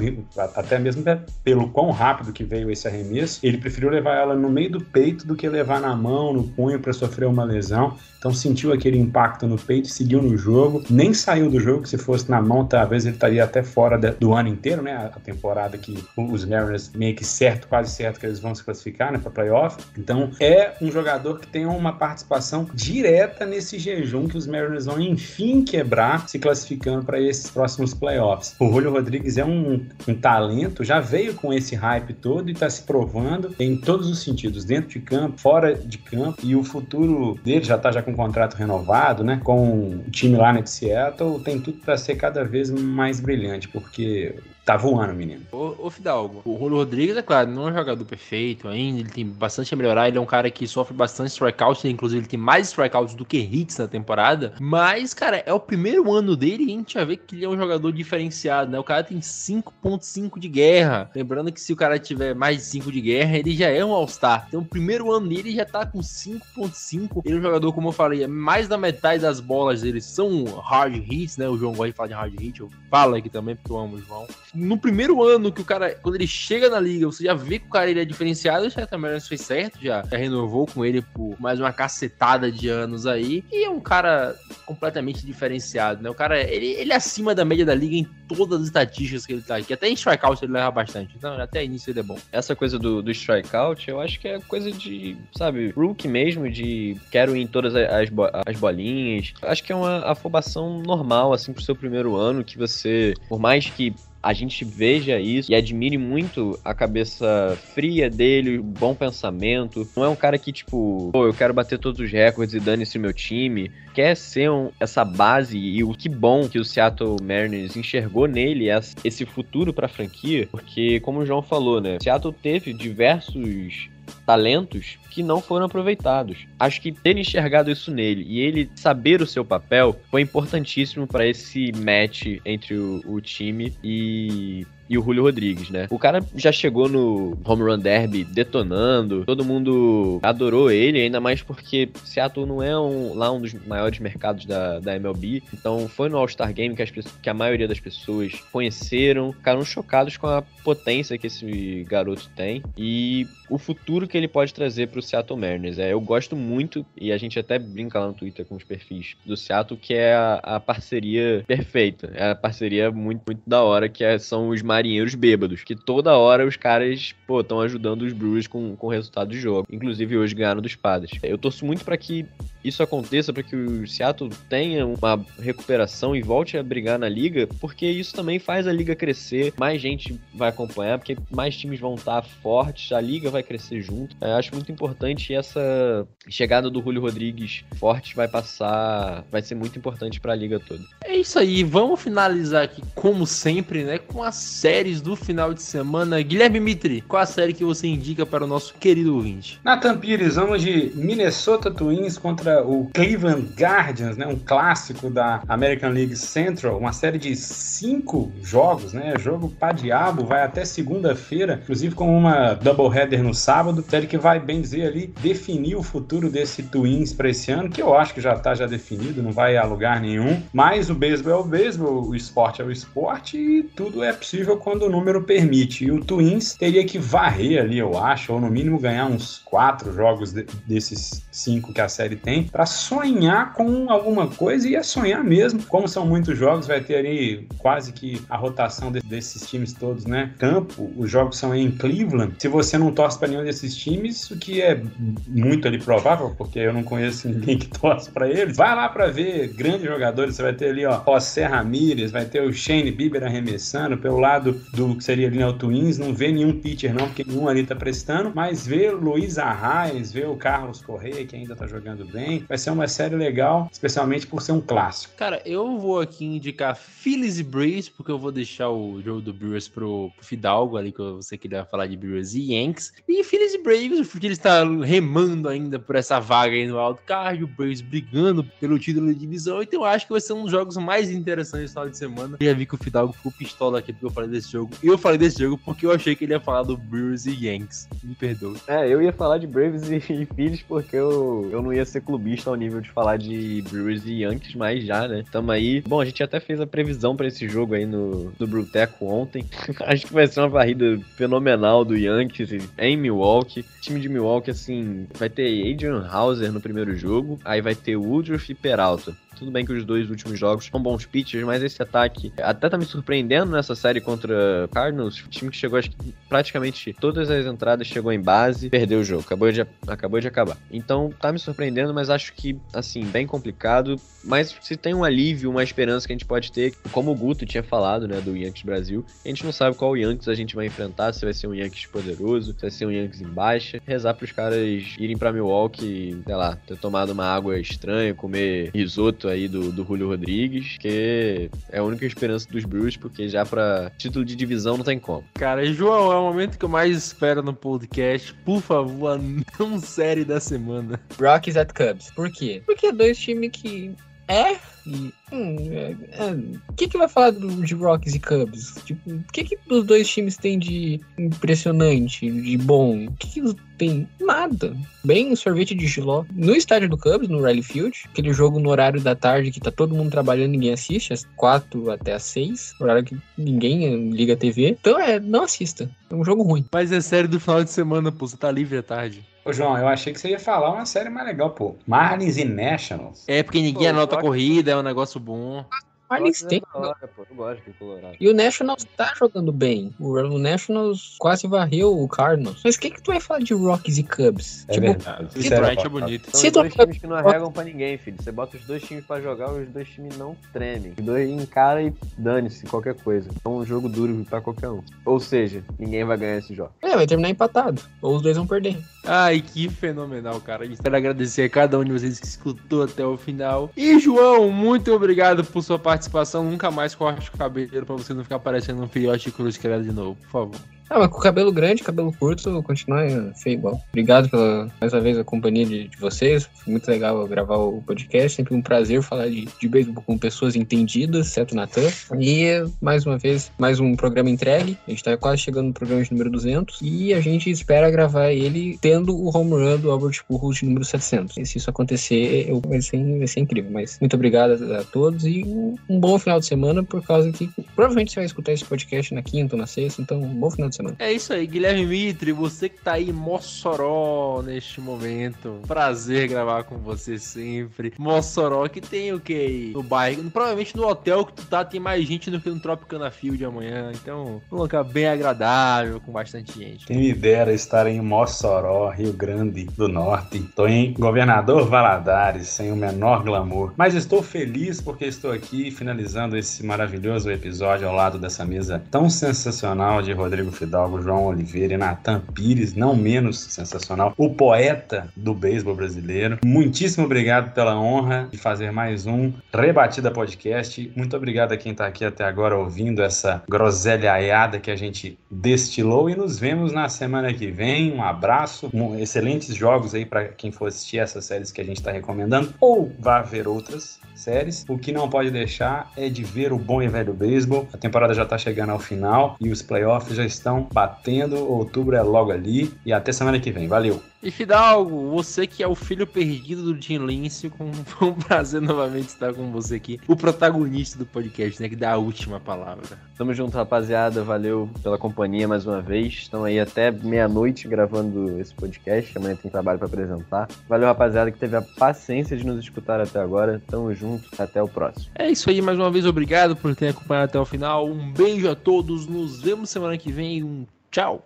até mesmo pelo quão rápido que veio esse arremesso, ele preferiu levar ela no meio do peito do que levar na mão, no punho para sofrer uma lesão. Então sentiu aquele impacto no peito, seguiu no jogo, nem saiu do jogo. Se fosse na mão, talvez ele estaria até fora do ano inteiro, né? A temporada que os Mariners meio que certo, quase certo que eles vão se classificar, né, para playoff. Então é um jogador que tem uma participação direta nesse jejum que os Mariners vão enfim quebrar, se classificando para esses próximos playoffs. O Julio Rodrigues é um, um talento, já veio com esse hype todo e está se provando em todos os sentidos, dentro de campo, fora de campo, e o futuro dele já está já com contrato renovado, né? Com o time lá né, de Seattle, tem tudo para ser cada vez mais brilhante, porque Tá voando, menino. Ô, ô Fidalgo, o Julio Rodrigues, é claro, não é um jogador perfeito ainda, ele tem bastante a melhorar, ele é um cara que sofre bastante strikeouts, inclusive ele tem mais strikeouts do que hits na temporada, mas, cara, é o primeiro ano dele e a gente já vê que ele é um jogador diferenciado, né? O cara tem 5.5 de guerra, lembrando que se o cara tiver mais de 5 de guerra, ele já é um All-Star. Então, o primeiro ano dele já tá com 5.5, ele é um jogador, como eu falei, mais da metade das bolas dele são hard hits, né? O João gosta de falar de hard hit, eu falo aqui também, porque eu amo o João no primeiro ano que o cara, quando ele chega na liga, você já vê que o cara ele é diferenciado, o Seattle Mariners fez certo, já, já renovou com ele por mais uma cacetada de anos aí, e é um cara completamente diferenciado, né? O cara, ele, ele é acima da média da liga em todas as estatísticas que ele tá aqui, até em strikeout ele leva bastante, então até início ele é bom. Essa coisa do, do strikeout, eu acho que é coisa de, sabe, rookie mesmo, de quero ir em todas as, bo as bolinhas. Acho que é uma afobação normal, assim, pro seu primeiro ano, que você, por mais que a gente veja isso e admire muito a cabeça fria dele, o bom pensamento. Não é um cara que, tipo, pô, eu quero bater todos os recordes e dane-se meu time. Quer ser um, essa base e o que bom que o Seattle Mariners enxergou nele esse futuro para a franquia, porque, como o João falou, né, Seattle teve diversos talentos que não foram aproveitados. Acho que ter enxergado isso nele e ele saber o seu papel foi importantíssimo para esse match entre o, o time e e o Julio Rodrigues, né? O cara já chegou no Home Run Derby detonando, todo mundo adorou ele, ainda mais porque Seattle não é um, lá um dos maiores mercados da, da MLB, então foi no All-Star Game que, as, que a maioria das pessoas conheceram, ficaram chocados com a potência que esse garoto tem e o futuro que ele pode trazer pro Seattle Mariners. É, eu gosto muito, e a gente até brinca lá no Twitter com os perfis do Seattle, que é a, a parceria perfeita, é a parceria muito, muito da hora, que é, são os marinheiros bêbados, que toda hora os caras, pô, estão ajudando os Brewers com, com resultado de jogo. Inclusive hoje ganharam dos padres. Eu torço muito para que isso aconteça, para que o Seattle tenha uma recuperação e volte a brigar na liga, porque isso também faz a liga crescer, mais gente vai acompanhar, porque mais times vão estar fortes, a liga vai crescer junto. Eu acho muito importante essa chegada do Julio Rodrigues forte vai passar, vai ser muito importante para a liga toda. É isso aí, vamos finalizar aqui como sempre, né, com as séries do final de semana. Guilherme Mitri, qual a série que você indica para o nosso querido ouvinte? Nathan Pires, vamos de Minnesota Twins contra o Cleveland Guardians, né? Um clássico da American League Central, uma série de cinco jogos, né? Jogo pra diabo, vai até segunda-feira, inclusive com uma doubleheader no sábado, série que vai bem dizer ali definir o futuro desse Twins para esse ano, que eu acho que já tá já definido, não vai a lugar nenhum. Mas o beisebol é o beisebol, o esporte é o esporte e tudo é possível quando o número permite. E o Twins teria que varrer ali, eu acho, ou no mínimo ganhar uns quatro jogos de, desses cinco que a série tem, para sonhar com alguma coisa e é sonhar mesmo. Como são muitos jogos, vai ter ali quase que a rotação de, desses times todos, né? Campo, os jogos são em Cleveland. Se você não torce para nenhum desses times, o que é muito ali provável, porque eu não conheço ninguém que torce para eles, vai lá para ver grandes jogadores. Você vai ter ali, ó, José Ramírez, vai ter o Shane Bieber arremessando pelo lado do que seria ali né, o Twins. Não vê nenhum pitcher, não, porque nenhum ali tá prestando, mas vê Luiz Arraes, vê o Carlos Correia, que ainda tá jogando bem. Vai ser uma série legal, especialmente por ser um clássico. Cara, eu vou aqui indicar Phillies e Braves, porque eu vou deixar o jogo do Brewers pro, pro Fidalgo ali, que você queria falar de Brewers e Yankees. E Phillies e Braves, porque ele está remando ainda por essa vaga aí no alto card, o Braves brigando pelo título de divisão, então eu acho que vai ser um dos jogos mais interessantes do final de semana. Eu já vi que o Fidalgo ficou pistola aqui porque eu falei desse jogo. E eu falei desse jogo porque eu achei que ele ia falar do Brewers e Yankees. Me perdoe. É, eu ia falar de Braves e, e Phillies porque eu, eu não ia ser clubista ao nível de falar de Brewers e Yankees, mas já, né? Tamo aí. Bom, a gente até fez a previsão para esse jogo aí no, no Bruteco ontem. Acho que vai ser uma varrida fenomenal do Yankees em Milwaukee. O time de Milwaukee, assim, vai ter Adrian Hauser no primeiro jogo, aí vai ter Woodruff e Peralta. Tudo bem que os dois últimos jogos são bons pitchers, mas esse ataque até tá me surpreendendo nessa série contra Cardinals. O time que chegou, acho que praticamente todas as entradas chegou em base, perdeu o jogo, acabou de, acabou de acabar. Então tá me surpreendendo, mas acho que, assim, bem complicado. Mas se tem um alívio, uma esperança que a gente pode ter, como o Guto tinha falado, né, do Yankees Brasil, a gente não sabe qual Yankees a gente vai enfrentar, se vai ser um Yankees poderoso, se vai ser um Yankees em baixa. Rezar pros caras irem pra Milwaukee, sei lá, ter tomado uma água estranha, comer risoto mérito aí do, do Julio Rodrigues, que é a única esperança dos Brewers, porque já pra título de divisão não tem como. Cara, João, é o momento que eu mais espero no podcast. Por favor, a não série da semana. Rockies at Cubs. Por quê? Porque é dois times que é e. Hum, é, é. O que, que vai falar do, de Rockies e Cubs? Tipo, o que, que os dois times têm de impressionante, de bom? O que, que tem? Nada. Bem sorvete de giló. No estádio do Cubs, no Rally Field, aquele jogo no horário da tarde que tá todo mundo trabalhando ninguém assiste, às 4 até às 6, horário que ninguém liga a TV. Então é, não assista. É um jogo ruim. Mas é série do final de semana, pô. Você tá livre à tarde. Ô, João, eu achei que você ia falar uma série mais legal, pô. Marlins e Nationals. É porque ninguém Pô, anota a corrida, é um negócio bom. Marlins Gosto tem. da hora, pô. Eu gosto do Colorado. E o Nationals tá jogando bem. O o Nationals quase varreu o Cardinals. Mas o que, que tu vai falar de Rockies e Cubs? É tipo, verdade. Isso era Bryant é bonito. São Se os tu- dois times que não arregam pra ninguém, filho. Você bota os dois times pra jogar, os dois times não tremem. Os dois encara e dane-se qualquer coisa. É um jogo duro pra qualquer um. Ou seja, ninguém vai ganhar esse jogo. é, vai terminar empatado. Ou os dois vão perder. Ai, que fenomenal, cara. Gente quero agradecer a cada um de vocês que escutou até o final. E, João, muito obrigado por sua participação. Nunca mais corte o cabelo pra você não ficar parecendo um filhote cruz criado de novo, por favor. Ah, mas com cabelo grande, cabelo curto, continuar feio igual. Obrigado pela, mais uma vez, a companhia de, de vocês. Foi muito legal gravar o podcast. Sempre um prazer falar de, de beisebol com pessoas entendidas, exceto Natan. E, mais uma vez, mais um programa entregue. A gente tá quase chegando no programa de número 200. E a gente espera gravar ele tendo o home run do Albert Pujols de número 700. E se isso acontecer, eu, vai, ser, vai ser incrível. Mas muito obrigado a, a todos e um, um bom final de semana, por causa que provavelmente você vai escutar esse podcast na quinta ou na sexta. Então, um bom final de semana. É isso aí, Guilherme Mitre, você que tá aí em Mossoró neste momento. Prazer gravar com você sempre. Mossoró que tem o que aí no bairro? Provavelmente no hotel que tu tá tem mais gente do que no Tropicana Field amanhã. Então, um lugar bem agradável, com bastante gente. Quem me dera estar em Mossoró, Rio Grande do Norte. Estou em Governador Valadares, sem o menor glamour. Mas estou feliz porque estou aqui finalizando esse maravilhoso episódio ao lado dessa mesa tão sensacional de Rodrigo Fidalgo, João Oliveira e Natan Pires, não menos sensacional, o poeta do beisebol brasileiro. Muitíssimo obrigado pela honra de fazer mais um Rebatida Podcast. Muito obrigado a quem está aqui até agora ouvindo essa groselhaiada que a gente destilou e nos vemos na semana que vem. Um abraço, um- excelentes jogos aí para quem for assistir essas séries que a gente está recomendando ou vá ver outras séries. O que não pode deixar é de ver o bom e velho beisebol. A temporada já está chegando ao final e os playoffs já estão batendo. Outubro é logo ali e até semana que vem. Valeu! E Fidalgo, você que é o filho perdido do Jim Lince, com foi um prazer novamente estar com você aqui. O protagonista do podcast, né? Que dá a última palavra. Tamo junto, rapaziada. Valeu pela companhia mais uma vez. Estão aí até meia-noite gravando esse podcast. Amanhã tem trabalho pra apresentar. Valeu, rapaziada, que teve a paciência de nos escutar até agora. Tamo junto. Até o próximo. É isso aí, mais uma vez, obrigado por ter acompanhado até o final. Um beijo a todos, nos vemos semana que vem. Um tchau.